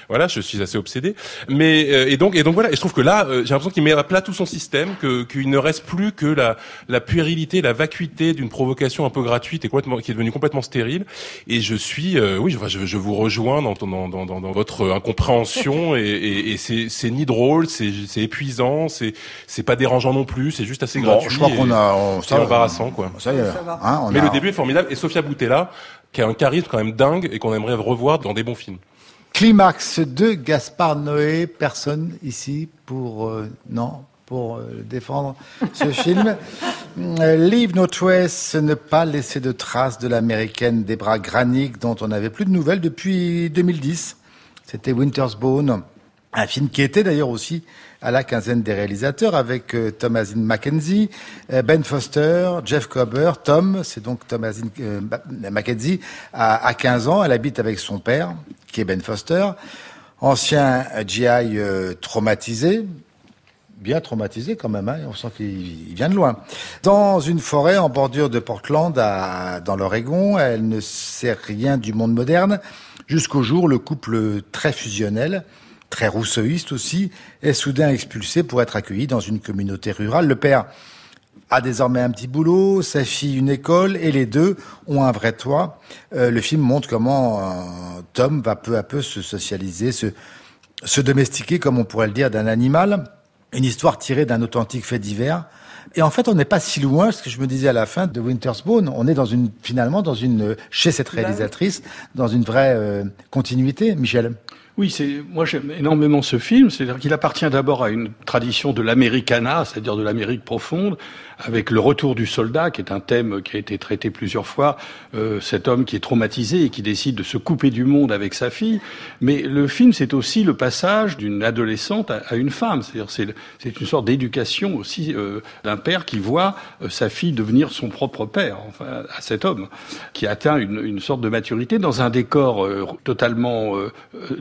voilà, je suis assez obsédé. Mais euh, et donc et donc voilà, et je trouve que là, euh, j'ai l'impression qu'il met à plat tout son système, que qu'il ne reste plus que la la puérilité, la vacuité d'une provocation un peu gratuite et complètement qui est devenue complètement stérile. Et je suis, oui, je, je, vous rejoins dans, dans, dans, dans votre incompréhension et, et, et c'est c'est ni drôle, c'est c'est épuisant, c'est c'est pas dérangeant non plus, c'est juste assez gratuit. Je crois qu'on a, c'est embarrassant quoi. Ça y est. Hein, Mais le début est formidable. Et Sofia Boutella, qui a un charisme quand même dingue et qu'on aimerait revoir dans des bons films. Climax de Gaspard Noé. Personne ici pour euh, non pour euh, défendre ce film. Euh, Leave No Trace, ne pas laisser de traces de l'américaine Debra Granik, dont on n'avait plus de nouvelles depuis 2010. C'était Winter's Bone, un film qui était d'ailleurs aussi à la quinzaine des réalisateurs avec euh, Thomasine Mackenzie, euh, Ben Foster, Jeff Cober, Tom, c'est donc Thomasine euh, Mackenzie, à, à, 15 ans, elle habite avec son père, qui est Ben Foster, ancien GI traumatisé, bien traumatisé quand même, hein, on sent qu'il vient de loin. Dans une forêt en bordure de Portland, dans l'Oregon, elle ne sait rien du monde moderne, jusqu'au jour le couple très fusionnel très rousseauiste aussi, est soudain expulsé pour être accueilli dans une communauté rurale. Le père a désormais un petit boulot, sa fille une école, et les deux ont un vrai toit. Euh, le film montre comment euh, Tom va peu à peu se socialiser, se, se domestiquer, comme on pourrait le dire, d'un animal. Une histoire tirée d'un authentique fait divers. Et en fait, on n'est pas si loin, ce que je me disais à la fin de Winter's Bone. On est dans une, finalement, dans une, chez cette bah réalisatrice, dans une vraie euh, continuité, Michel. Oui, c'est moi j'aime énormément ce film. C'est-à-dire qu'il appartient d'abord à une tradition de l'Americana, c'est-à-dire de l'Amérique profonde, avec le retour du soldat, qui est un thème qui a été traité plusieurs fois. Euh, cet homme qui est traumatisé et qui décide de se couper du monde avec sa fille. Mais le film, c'est aussi le passage d'une adolescente à, une femme. C'est-à-dire c'est une sorte d'éducation aussi euh, d'un père qui voit euh, sa fille devenir son propre père, enfin à cet homme qui atteint une, une sorte de maturité dans un décor totalement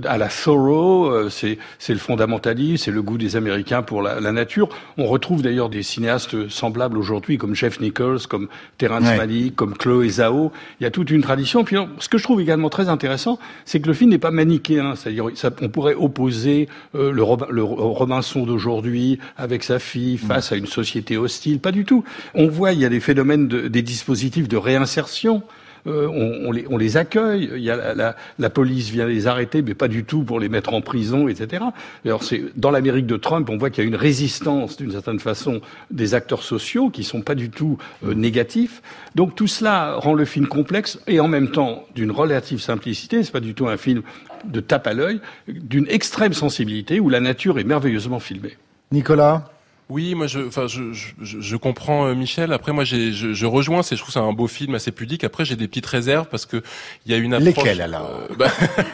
à la la Thoreau, euh, c'est le fondamentalisme, c'est le goût des Américains pour la, nature. On retrouve d'ailleurs des cinéastes semblables aujourd'hui, comme Jeff Nichols, comme Terrence Malick, comme Chloé Zhao. Il y a toute une tradition. Puis ce que je trouve également très intéressant, c'est que le film n'est pas manichéen. C'est-à-dire, on pourrait opposer euh, le, le Robinson d'aujourd'hui avec sa fille face à une société hostile. Pas du tout. On voit, il y a des phénomènes, de, des dispositifs de réinsertion. Euh, on, les, accueille. La, police vient les arrêter, mais pas du tout pour les mettre en prison, etc. Alors dans l'Amérique de Trump, on voit qu'il y a une résistance d'une certaine façon des acteurs sociaux qui sont pas du tout euh, négatifs. Donc tout cela rend le film complexe et en même temps d'une relative simplicité. C'est pas du tout un film de tape à l'œil, d'une extrême sensibilité où la nature est merveilleusement filmée. Nicolas? Oui, moi, je, enfin, je, je, je, comprends euh, Michel. Après, moi, je, je, rejoins. C'est, je trouve c'est un beau film, assez pudique. Après, j'ai des petites réserves parce que il y a une approche. Lesquelles alors euh, bah,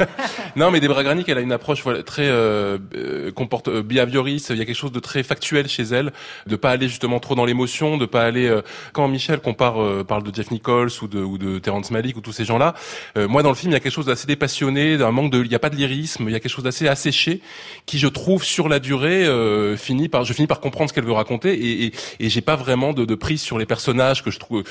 Non, mais Debra Granik, elle a une approche voilà, très euh, euh comporte behavioriste. Il y a quelque chose de très factuel chez elle, de pas aller justement trop dans l'émotion, de pas aller. quand Michel compare, parle de Jeff Nichols ou de, ou de Terrence Malick ou tous ces gens-là, moi, dans le film, il y a quelque chose d'assez dépassionné, d'un manque de, il y a pas de lyrisme, il y a quelque chose d'assez asséché, qui je trouve sur la durée finit par, je finis par comprendre ce qu'elle veut raconter et, et, et j'ai pas vraiment de, de, prise sur les personnages que je trouve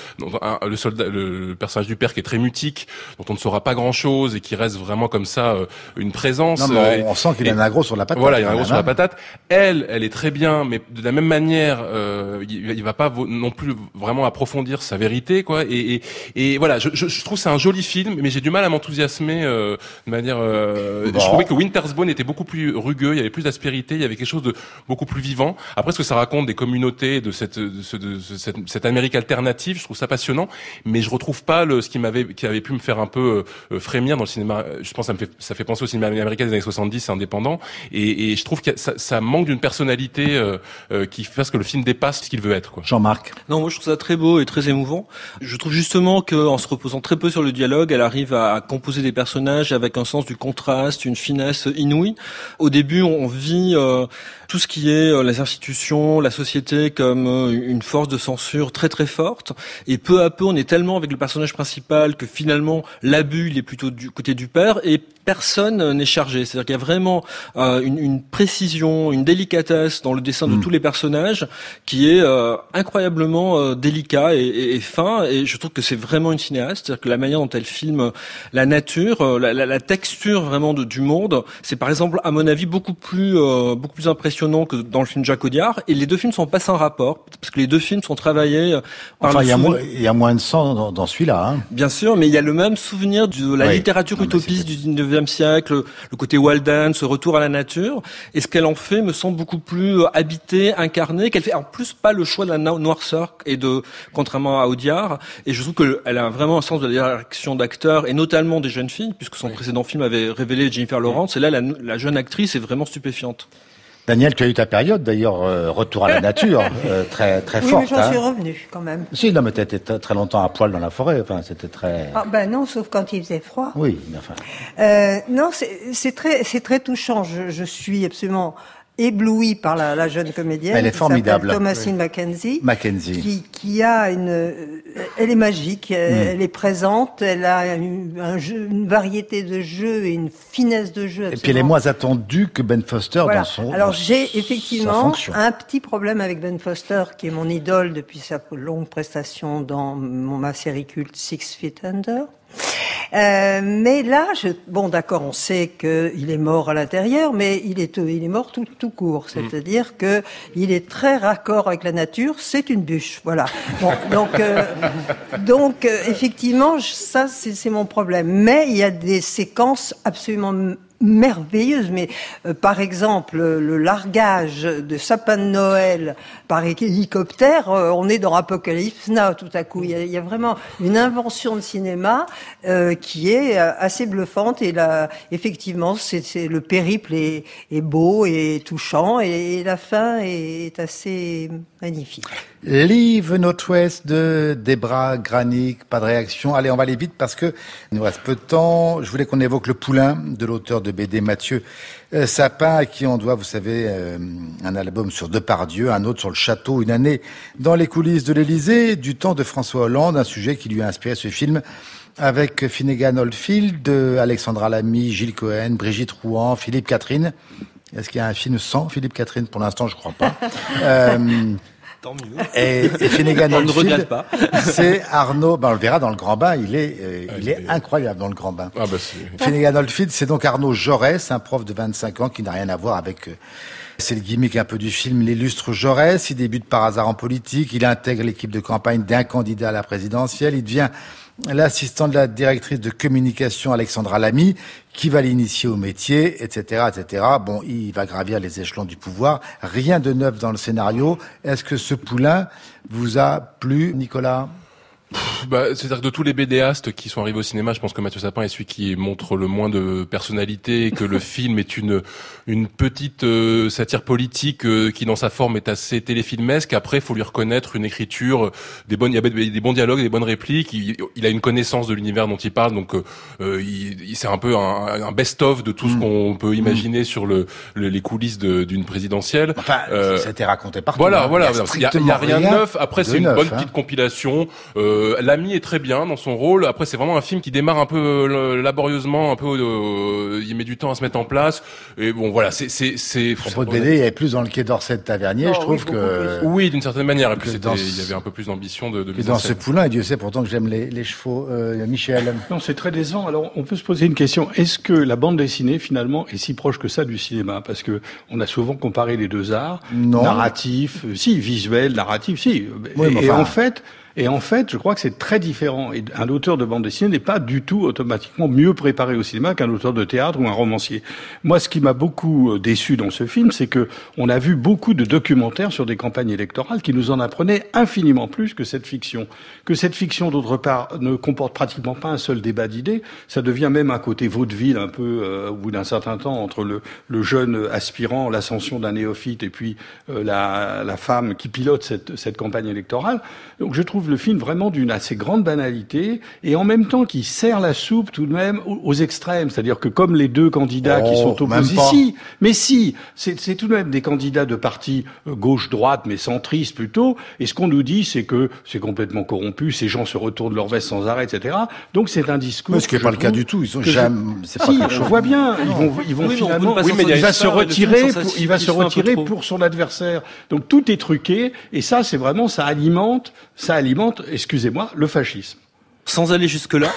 le soldat le personnage du père qui est très mutique dont on ne saura pas grand chose et qui reste vraiment comme ça euh, une présence non, euh, on sent qu'il y a un gros sur la patate. voilà il y a un gros sur la patate. Elle elle est très bien mais de la même manière euh, il, il, va pas non plus vraiment approfondir sa vérité quoi et, et, et voilà je, je, je trouve c'est un joli film mais j'ai du mal à m'enthousiasmer euh, de manière euh, je trouvais que Winter's Bone était beaucoup plus rugueux il y avait plus d'aspérité il y avait quelque chose de beaucoup plus vivant. Après que ça raconte des communautés, de cette, de, ce, de cette, cette, Amérique alternative. Je trouve ça passionnant, mais je retrouve pas le, ce qui m'avait, qui avait pu me faire un peu euh, frémir dans le cinéma. Je pense que ça me fait, ça fait penser au cinéma américain des années 70, indépendant, et, et je trouve que ça, ça manque d'une personnalité euh, euh, qui fasse que le film dépasse ce qu'il veut être. Jean-Marc. Non, moi je trouve ça très beau et très émouvant. Je trouve justement qu'en se reposant très peu sur le dialogue, elle arrive à, à, composer des personnages avec un sens du contraste, une finesse inouïe. Au début, on vit euh, tout ce qui est euh, les institutions, la société comme euh, une force de censure très très forte. Et peu à peu, on est tellement avec le personnage principal que finalement l'abus il est plutôt du côté du père et personne n'est chargé. C'est-à-dire qu'il y a vraiment euh, une, une, précision, une délicatesse dans le dessin de hmm. tous les personnages qui est euh, incroyablement euh, délicat et, et, et, fin. Et je trouve que c'est vraiment une cinéaste. C'est-à-dire que la manière dont elle filme la nature, la, la, la texture vraiment de, du monde, c'est par exemple à mon avis beaucoup plus beaucoup plus impressionnant que dans le film Jacques Audiard. Et les deux films sont pas sans rapport parce que les deux films sont travaillés. Par enfin, il y, a moins, il y a moins de sang dans, dans celui-là. Hein. Bien sûr, mais il y a le même souvenir de la littérature utopiste du 19 siècle, le côté Walden, ce retour à la nature. Et ce qu'elle en fait me semble beaucoup plus euh, habité, incarné, qu'elle fait en plus pas le choix de la noirceur et de, contrairement à Audiard. Et je trouve qu'elle a vraiment un sens de la direction d'acteurs et notamment des jeunes filles, puisque son précédent film avait révélé Jennifer Lawrence. Et là, la, la jeune actrice est vraiment stupéfiante. Daniel, tu as eu ta période d'ailleurs, euh, retour à la nature, euh, très très forte. Oui, j'en hein. suis revenu quand même. Si, non, mais tu étais très longtemps à poil dans la forêt, enfin, c'était très... Ah ben non, sauf quand il faisait froid. Oui, mais enfin... Euh, non, c'est très, très touchant, je, je suis absolument éblouie par la, la, jeune comédienne. Elle est formidable. Thomasine Mackenzie. Mackenzie. Qui, qui, a une, elle est magique, elle, mm. est présente, elle a une, un jeu, une variété de jeux et une finesse de jeu. Et puis elle est moins attendue que Ben Foster dans son. Alors j'ai effectivement un petit problème avec Ben Foster, qui est mon idole depuis sa longue prestation dans ma série culte Six Feet Under. Euh, mais là, je, bon, d'accord, on sait qu'il est mort à l'intérieur, mais il est, il est mort tout, tout court. Mm. C'est-à-dire que il est très raccord avec la nature. C'est une bûche, voilà. Bon, donc, euh, donc, euh, effectivement, ça, c'est mon problème. Mais il y a des séquences absolument merveilleuse. Mais euh, par exemple, le largage de sapin de Noël par hélicoptère, euh, on est dans Apocalypse Now tout à coup. Il y a, vraiment une invention de cinéma euh, qui est assez bluffante. Et là, effectivement, c'est le périple est, est, beau et touchant et, la fin est, assez magnifique. Live Northwest de Debra Granik, pas de réaction. Allez, on va aller vite parce que il nous reste peu de temps. Je voulais qu'on évoque le poulain de l'auteur de BD Mathieu euh, Sapin, à qui on doit, vous savez, euh, un album sur Depardieu, un autre sur le château, une année dans les coulisses de l'Élysée, du temps de François Hollande, un sujet qui lui a inspiré ce film avec Finnegan Oldfield, Alexandra Lamy, Gilles Cohen, Brigitte Rouen, Philippe Catherine. Est-ce qu'il y a un film sans Philippe Catherine? Pour l'instant, je crois pas. euh, Tant mieux. Et, et Finnegan on ne regrette pas. c'est Arnaud, ben on le verra dans le grand bain, il est, euh, ah, il, est, incroyable dans le grand bain. Ah, bah, Finnegan Oldfield, c'est donc Arnaud Jaurès, un prof de 25 ans qui n'a rien à voir avec... Euh, c'est le gimmick un peu du film, l'illustre Jaurès. Il débute par hasard en politique. Il intègre l'équipe de campagne d'un candidat à la présidentielle. Il devient l'assistant de la directrice de communication Alexandra Lamy, qui va l'initier au métier, etc., etc. Bon, il va gravir les échelons du pouvoir. Rien de neuf dans le scénario. Est-ce que ce poulain vous a plu, Nicolas? Bah, C'est-à-dire que de tous les bédéastes qui sont arrivés au cinéma, je pense que Mathieu Sapin est celui qui montre le moins de personnalité, et que le film est une une petite euh, satire politique euh, qui, dans sa forme, est assez téléfilmesque. Après, faut lui reconnaître une écriture, des bonnes, il y a des bons dialogues, des bonnes répliques. Il, a une connaissance de l'univers dont il parle, donc euh, il, c'est un peu un, un best-of de tout ce mm. qu'on peut imaginer sur le, les coulisses d'une présidentielle. Enfin, ça a été raconté partout. Voilà, hein. voilà. Il y a, y a rien de neuf. Après, c'est une bonne hein. petite compilation. Euh, L'ami est très bien dans son rôle. Après, c'est vraiment un film qui démarre un peu euh, laborieusement, un peu. Euh, il met du temps à se mettre en place. Et bon, voilà, c'est c'est c'est. Propos de BD, il y avait plus dans le Quai d'Orsay de Tavernier, je trouve que. Oui, d'une certaine manière. Et puis il y avait un peu plus d'ambition de. de dans ce poulain, et Dieu sait pourtant que j'aime les, les chevaux. Euh, Michel. Non, c'est très décevant. Alors, on peut se poser une question. Est-ce que la bande dessinée finalement est si proche que ça du cinéma? Parce que on a souvent comparé les deux arts, non. narratif, si visuel, narratif, si. et en fait. Et en fait, je crois que c'est très différent. Et un auteur de bande dessinée n'est pas du tout automatiquement mieux préparé au cinéma qu'un auteur de théâtre ou un romancier. Moi, ce qui m'a beaucoup euh, déçu dans ce film, c'est que on a vu beaucoup de documentaires sur des campagnes électorales qui nous en apprenaient infiniment plus que cette fiction. Que cette fiction, d'autre part, ne comporte pratiquement pas un seul débat d'idées. Ça devient même un côté vaudeville un peu euh, au bout d'un certain temps entre le, le jeune aspirant, l'ascension d'un néophyte et puis euh, la, la, femme qui pilote cette, cette campagne électorale. Donc je trouve le film vraiment d'une assez grande banalité et en même temps qui sert la soupe tout de même aux, extrêmes. C'est-à-dire que comme les deux candidats qui oh, sont opposés, si, mais si, c'est tout de même des candidats de partis euh, gauche-droite, mais centristes plutôt. Et ce qu'on nous dit, c'est que c'est complètement corrompu, ces gens se retournent leur veste sans arrêt, etc. Donc c'est un discours. ce qui n'est pas le cas du tout. Ils sont jamais. C'est si, pas je vois bien. Ils vont, ils vont finalement. Oui, mais il va se retirer. Pour, il va se retirer pour son adversaire. Donc tout est truqué. Et ça, c'est vraiment, ça alimente, ça alimente, excusez-moi, le fascisme. Sans aller jusque-là.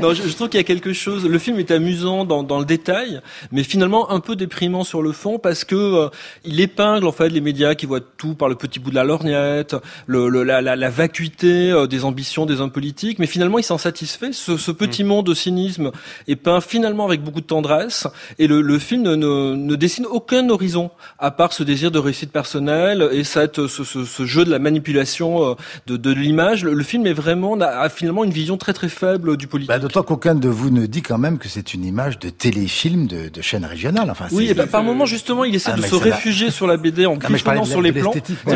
non, je, trouve qu'il y a quelque chose. Le film est amusant dans, dans, le détail, mais finalement un peu déprimant sur le fond parce que euh, il épingle en fait les médias qui voient tout par le petit bout de la lorgnette, le, la, la, la, vacuité euh, des ambitions des hommes politiques, mais finalement il s'en satisfait. Ce, ce petit mm. monde de cynisme est peint finalement avec beaucoup de tendresse, et le, le film ne, ne, dessine aucun horizon à part ce désir de réussite personnelle et cette, ce, ce, ce jeu de la manipulation euh, de, de l'image. Le, le, film est vraiment a finalement une vision très très faible du politique. Bah, D'autant qu'aucun de vous ne dit quand même que c'est une image de téléfilm de, de chaîne régionale. Enfin, oui, et bah, par moment justement, il essaie ah, de se réfugier sur la BD en cliquant sur les plans.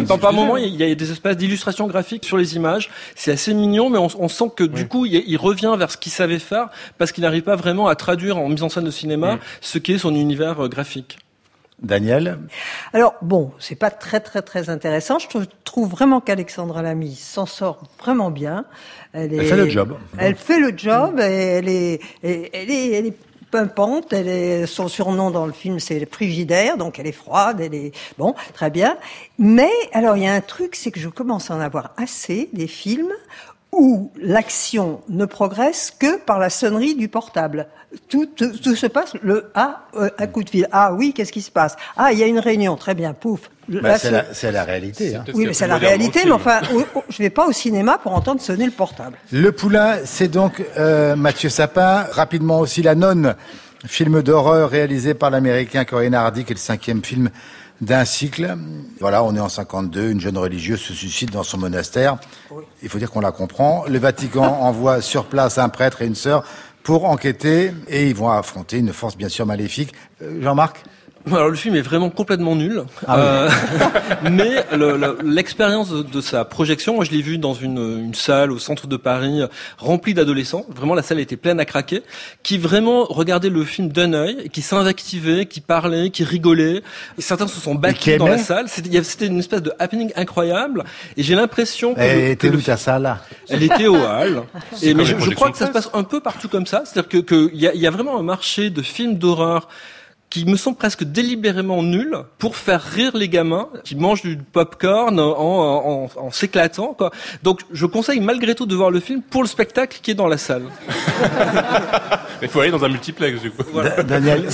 par, par moment, il y a des espaces d'illustration graphique sur les images. C'est assez mignon, mais on, on sent que du coup, il, il, revient vers ce qu'il savait faire parce qu'il n'arrive pas vraiment à traduire en mise en scène de cinéma mm. ce qu'est son univers euh, graphique. Daniel Alors bon, c'est pas très très très intéressant. Je trouve vraiment qu'Alexandra Lamy s'en sort vraiment bien. Elle, elle fait le job. Elle fait le job. Et elle est, elle est, elle est pimpante. Elle est, son surnom dans le film, c'est Frigidaire, donc elle est froide, elle est bon, très bien. Mais alors il y a un truc, c'est que je commence à en avoir assez des films où l'action ne progresse que par la sonnerie du portable. Tout, tout, se passe, le ah, euh, un coup de fil. Ah oui, qu'est-ce qui se passe? Ah, il y a une réunion, très bien, pouf. Bah, c'est la, la, réalité. Hein. Oui, mais c'est la réalité, mais enfin, je vais pas au cinéma pour entendre sonner le portable. Le Poulain, c'est donc euh, Mathieu Sapin. Rapidement aussi La Nonne, film d'horreur réalisé par l'américain Corinne Hardy, qui est le cinquième film d'un cycle. Voilà, on est en 52, une jeune religieuse se suicide dans son monastère. Il faut dire qu'on la comprend. Le Vatican envoie sur place un prêtre et une sœur pour enquêter et ils vont affronter une force bien sûr maléfique. Euh, Jean-Marc? alors le film est vraiment complètement nul, ah euh, mais l'expérience de, sa projection, moi je l'ai vu dans une, une, salle au centre de Paris remplie d'adolescents. Vraiment la salle était pleine à craquer, qui vraiment regardaient le film d'un œil, qui s'invectivaient, qui parlaient, qui rigolaient. Et certains se sont battus dans la salle. C'était une espèce de happening incroyable. Et j'ai l'impression que, elle était où ta salle Elle était au hall. Et mais je, je, crois que ça se passe un peu partout comme ça. C'est-à-dire que qu'il y, a, y a vraiment un marché de films d'horreur qui me semble presque délibérément nul pour faire rire les gamins qui mangent du popcorn en, en, en, s'éclatant. Quoi. Donc je conseille malgré tout de voir le film pour le spectacle qui est dans la salle. Il faut aller dans un multiplex du coup. Daniel,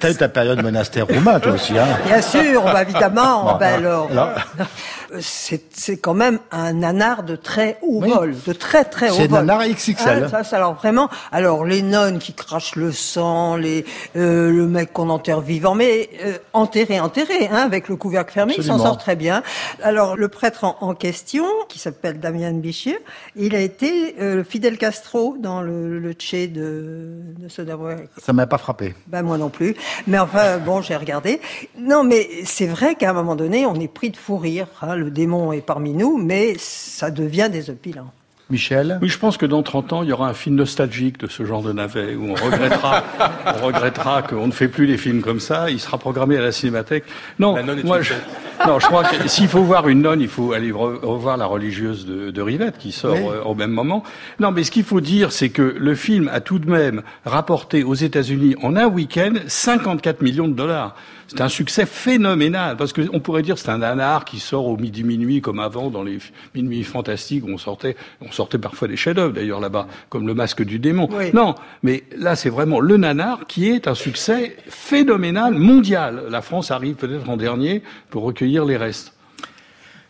t'as eu ta période monastère roumain toi aussi. Hein Bien sûr, bah, évidemment. ben, alors, c'est quand même un nanar de très haut vol, de très très haut vol. C'est un nanar XXL. Ah, ça, alors vraiment, alors les nonnes qui crachent le sang, les euh, le mec qu'on enterre vivant, mais euh, enterré, enterré, hein, avec le couvercle fermé, il s'en sort très bien. Alors le prêtre en, question, qui s'appelle Damien Bichier, il a été euh, Fidel Castro dans le, le Tché de, de Soderbergh. Ça m'a pas frappé. Ben moi non plus. Mais enfin bon, j'ai regardé. Non, mais c'est vrai qu'à un moment donné, on est pris de fou rire. Hein, le démon est parmi nous, mais ça devient des désopilants. Michel Oui, je pense que dans 30 ans, il y aura un film nostalgique de ce genre de navet, où on regrettera, on regrettera qu'on ne fait plus des films comme ça. Il sera programmé à la Cinémathèque. Non, moi, je, non, je crois que s'il faut voir une nonne, il faut aller revoir La religieuse de, de Rivette, qui sort euh, au même moment. Non, mais ce qu'il faut dire, c'est que le film a tout de même rapporté aux États-Unis en un week-end 54 millions de dollars. C'est un succès phénoménal parce qu'on pourrait dire c'est un nanar qui sort au midi minuit comme avant dans les minuits fantastiques où on sortait, on sortait parfois des chefs-d'œuvre d'ailleurs là-bas comme le Masque du démon. Non, mais là c'est vraiment le nanar qui est un succès phénoménal mondial. La France arrive peut-être en dernier pour recueillir les restes.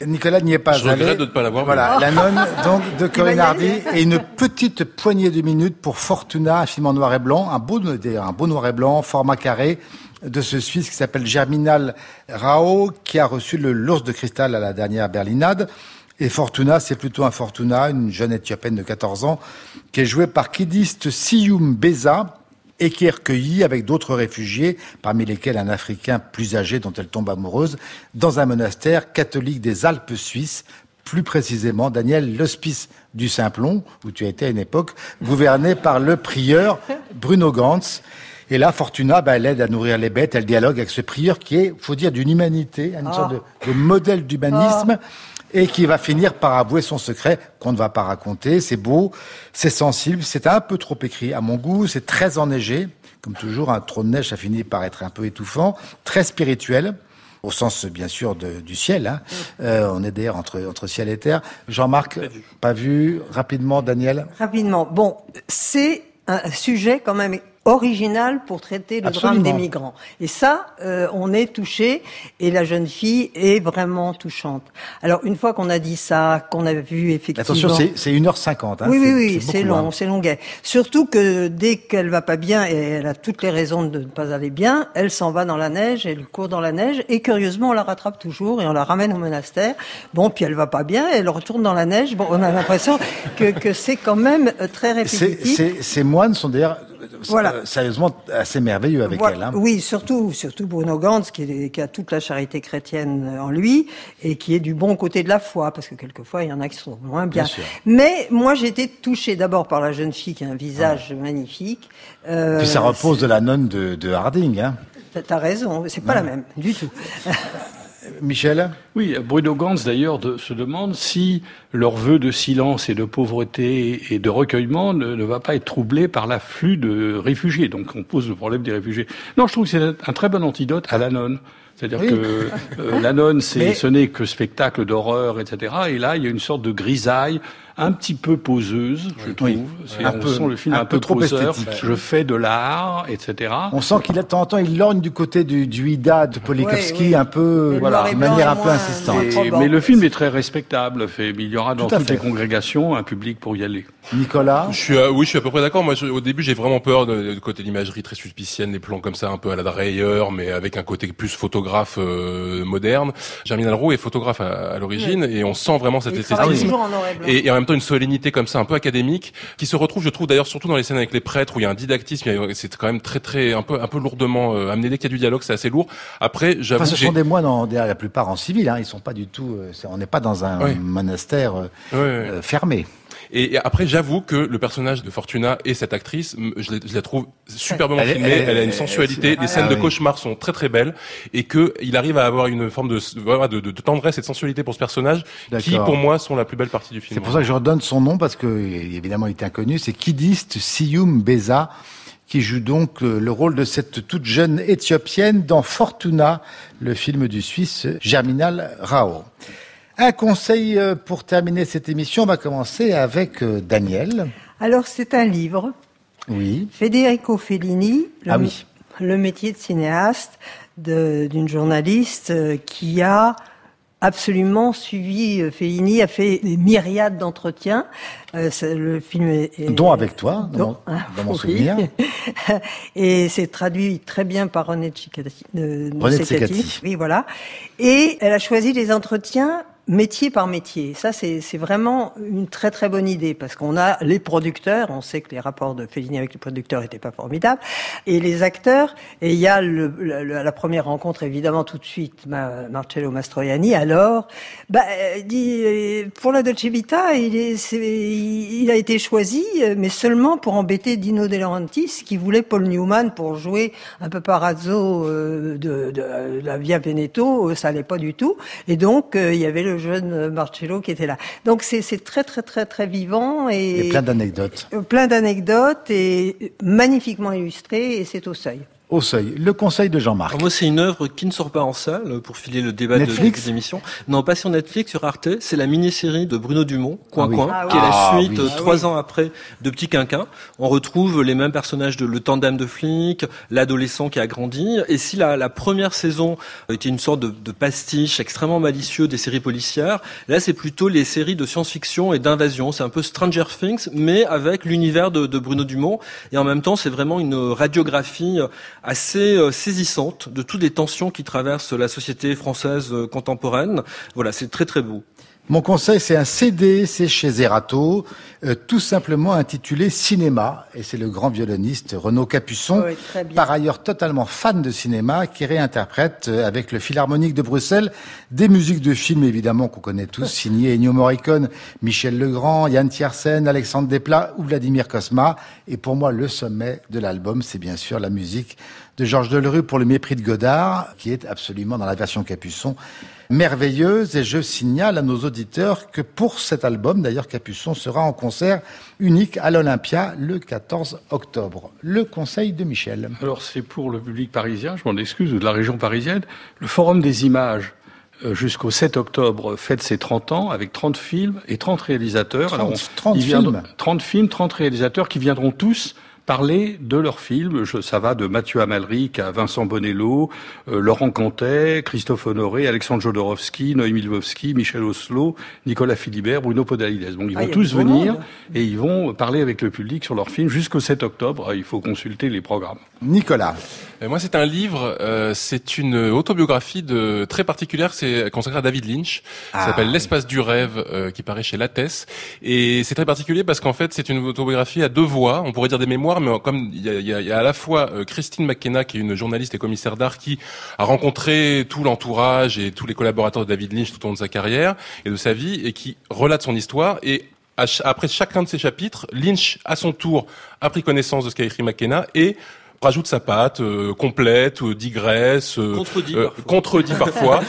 Nicolas n'y est pas Je regrette de ne pas l'avoir Voilà, La Nonne, donc, de Corinne Hardy, et une petite poignée de minutes pour Fortuna, un film en noir et blanc, un beau, un beau noir et blanc, format carré, de ce Suisse qui s'appelle Germinal Rao, qui a reçu le l'ours de cristal à la dernière Berlinade. Et Fortuna, c'est plutôt un Fortuna, une jeune éthiopienne de 14 ans, qui est jouée par Kidiste Siyum Beza, et qui est recueillie avec d'autres réfugiés, parmi lesquels un Africain plus âgé dont elle tombe amoureuse, dans un monastère catholique des Alpes suisses, plus précisément, Daniel, l'hospice du Simplon, où tu étais à une époque, gouverné par le prieur Bruno Gantz. Et là, Fortuna, bah, elle aide à nourrir les bêtes, elle dialogue avec ce prieur qui est, faut dire, d'une humanité, une sorte ah. de, modèle d'humanisme. Et qui va finir par avouer son secret qu'on ne va pas raconter. C'est beau, c'est sensible, c'est un peu trop écrit à mon goût, c'est très enneigé. Comme toujours, un trône de neige a fini par être un peu étouffant, très spirituel au sens bien sûr du ciel. Hein. Euh, on est d'ailleurs entre, entre ciel et terre. Jean-Marc, pas vu. Rapidement, Daniel? Rapidement. Bon, c'est un sujet quand même original pour traiter le drame des migrants. Et ça, euh, on est touché et la jeune fille est vraiment touchante. Alors une fois qu'on a dit ça, qu'on a vu effectivement... Attention, c'est 1h50. Hein, oui, oui, oui, c'est long, hein. c'est longuet. Surtout que dès qu'elle va pas bien, et elle a toutes les raisons de ne pas aller bien, elle s'en va dans la neige, elle court dans la neige, et curieusement, on la rattrape toujours et on la ramène au monastère. Bon, puis elle va pas bien, elle retourne dans la neige. Bon, on a l'impression que, que c'est quand même euh, très répétitif. Ces moines sont d'ailleurs voilà. Euh, sérieusement assez merveilleux avec elle. Hein. Oui, surtout, surtout Bruno Gantz, qui, qui, a toute la charité chrétienne en lui et qui est du bon côté de la foi, parce que quelquefois il y en a qui sont moins bien. Mais moi, j'ai été touchée d'abord par la jeune fille qui a un visage magnifique. Euh, Puis ça repose de la nonne de, de Harding. Hein. T'as raison, c'est pas la même du tout. Michel Oui, Bruno Gantz d'ailleurs se demande si leur vœu de silence et de pauvreté et de recueillement ne, va pas être troublé par l'afflux de réfugiés. Donc on pose le problème des réfugiés. Non, je trouve que c'est un très bon antidote à la nonne. C'est-à-dire que euh, nonne, ce n'est que spectacle d'horreur, etc. Et là, il y a une sorte de grisaille un petit peu poseuse, je trouve. Un on peu, sent le film un, peu, trop poseur. Je fais de l'art, etc. On sent qu'il a de temps en temps, il lorgne du côté du, du Ida de Polikovski, un peu, voilà, de manière un peu insistante. mais le film est très respectable. Fait, il y aura dans toutes les congrégations un public pour y aller. Nicolas je suis, Oui, je suis à peu près d'accord. Moi, au début, j'ai vraiment peur de, de côté de l'imagerie très suspicienne, les plans comme ça, un peu à la Dreyer, mais avec un côté plus photographe euh, moderne. Germinal Roux est photographe à, l'origine, et on sent vraiment cette esthétisme. Et, et en même une solennité comme ça, un peu académique, qui se retrouve, je trouve d'ailleurs surtout dans les scènes avec les prêtres où il y a un didactisme, c'est quand même très très un peu un peu lourdement euh, amené. Dès qu'il y a du dialogue, c'est assez lourd. Après, j'avoue, enfin, ce sont des moines en, la plupart en civil, hein, ils sont pas du tout, euh, on n'est pas dans un monastère euh, fermé. Et, après, j'avoue que le personnage de Fortuna et cette actrice, je, la trouve superbement filmée. Elle, a une sensualité. Les scènes de cauchemar sont très très belles et que il arrive à avoir une forme de, de, de, tendresse et de sensualité pour ce personnage qui, pour moi, sont la plus belle partie du film. C'est pour ça que je redonne son nom parce que évidemment il est inconnu. C'est Kidist Siyum Beza qui joue donc euh, le rôle de cette toute jeune éthiopienne dans Fortuna, le film du Suisse Germinal Rao. Un conseil euh, pour terminer cette émission, on va commencer avec euh, Daniel. Alors c'est un livre. Oui. Federico Fellini, le, ah oui. le métier de cinéaste d'une journaliste qui a absolument suivi euh, Fellini, a fait des myriades d'entretiens. Euh, le film est, dont avec toi, dans, mon, souvenir. et c'est traduit très bien par René Tchikati. René Oui, voilà. Et elle a choisi les entretiens métier par métier. Ça, c'est vraiment une très très bonne idée parce qu'on a les producteurs, on sait que les rapports de Fellini avec les producteurs n'étaient pas formidables, et les acteurs. Et il y a le, la première rencontre évidemment tout de suite, Marcello Mastroianni. Alors, bah, dit, pour la Dolce Vita, il, est, il a été choisi, mais seulement pour embêter Dino De Laurentiis qui voulait Paul Newman pour jouer un peu parazzo euh, de, de, la Via Veneto. Ça allait pas du tout. Et donc, euh, il y avait le jeune Marcello qui était là. Donc c'est très très très très vivant et, et plein d'anecdotes. Plein d'anecdotes et magnifiquement illustré et c'est au seuil au seuil. Le conseil de Jean-Marc. Moi, c'est une œuvre qui ne sort pas en salle pour filer le débat Netflix de l'émission. Non, pas sur Netflix, sur Arte. C'est la mini-série de Bruno Dumont, Coin ah Coin, ah qui est la ah suite trois ans après de Petit Quinquin. On retrouve les mêmes personnages de le tandem de flics, l'adolescent qui a grandi. Et si la, la première saison était une sorte de, de, pastiche extrêmement malicieux des séries policières, là, c'est plutôt les séries de science-fiction et d'invasion. C'est un peu Stranger Things, mais avec l'univers de, de Bruno Dumont. Et en même temps, c'est vraiment une radiographie assez euh, saisissante de toutes les tensions qui traversent la société française euh, contemporaine. Voilà, c'est très très beau. Mon conseil, c'est un CD, c'est chez Zerato, euh, tout simplement intitulé Cinéma, et c'est le grand violoniste Renaud Capuçon, par ailleurs totalement fan de cinéma, qui réinterprète avec le Philharmonique de Bruxelles des musiques de films évidemment qu'on connaît tous, signées Ennio Morricone, Michel Legrand, Yann Tiersen, Alexandre Desplat ou Vladimir Kosma. Et pour moi, le sommet de l'album, c'est bien sûr la musique de Georges Delerue pour le mépris de Godard, qui est absolument dans la version Capuçon merveilleuse. Et je signale à nos auditeurs que pour cet album, d'ailleurs, Capuçon sera en concert unique à l'Olympia le 14 octobre. Le conseil de Michel. Alors c'est pour le public parisien, je m'en excuse, ou de la région parisienne, le Forum des images euh, jusqu'au 7 octobre fête ses 30 ans avec 30 films et 30 réalisateurs. 30, Alors 30 films 30 films, 30 réalisateurs qui viendront tous parler de leurs films. ça va de Mathieu Amalric à Vincent Bonello, euh, Laurent Cantet, Christophe Honoré, Alexandre Jodorowsky, Noémie Lvovsky, Michel Oslo, Nicolas Philibert, Bruno Podalides. Donc ils ah, vont tous venir et ils vont parler avec le public sur leurs films jusqu'au 7 octobre. Il faut consulter les programmes. Nicolas. Euh, moi, c'est un livre, euh, c'est une autobiographie de très particulière, c'est consacré à David Lynch. Ça ah. s'appelle L'espace du rêve, euh, qui paraît chez Lattès. Et c'est très particulier parce qu'en fait, c'est une autobiographie à deux voix. On pourrait dire des mémoires, mais comme il y a, y, y a, à la fois Christine McKenna, qui est une journaliste et commissaire d'art, qui a rencontré tout l'entourage et tous les collaborateurs de David Lynch tout au long de sa carrière et de sa vie, et qui relate son histoire. Et après chacun de ces chapitres, Lynch, à son tour, a pris connaissance de ce qu'a écrit McKenna et rajoute sa patte, euh, complète, euh, digresse, euh, contredit parfois. Contredit parfois.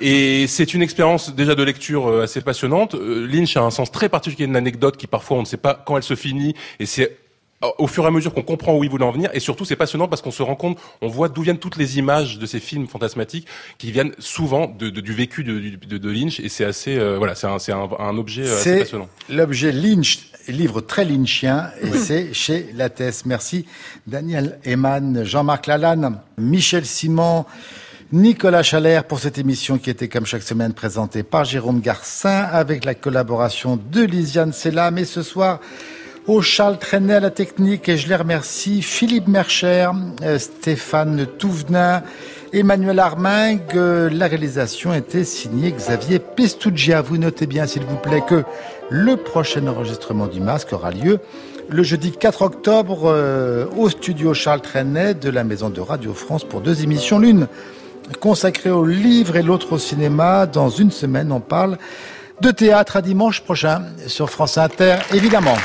et c'est une expérience déjà de lecture assez passionnante. Lynch a un sens très particulier d'une anecdote qui parfois on ne sait pas quand elle se finit et c'est au fur et à mesure qu'on comprend où il voulait en venir, et surtout c'est passionnant parce qu'on se rend compte, on voit d'où viennent toutes les images de ces films fantasmatiques qui viennent souvent de, du vécu de, de, Lynch, et c'est assez, voilà, c'est un, un, un, objet assez passionnant. L'objet Lynch livre très lynchien et c'est chez Lattès. Merci Daniel Eman, Jean-Marc Lalanne, Michel Simon, Nicolas Chalère pour cette émission qui était comme chaque semaine présentée par Jérôme Garcin avec la collaboration de Lisiane Sella. Mais ce soir, au Charles Trenet à la technique et je les remercie. Philippe Mercher, euh, Stéphane Touvenin, Emmanuel Armingue. La réalisation était signée Xavier Pestugia. Vous notez bien, s'il vous plaît, que le prochain enregistrement du masque aura lieu le jeudi 4 octobre euh, au studio Charles Trenet de la Maison de Radio France pour deux émissions. L'une consacrée au livre et l'autre au cinéma. Dans une semaine, on parle de théâtre à dimanche prochain sur France Inter, évidemment.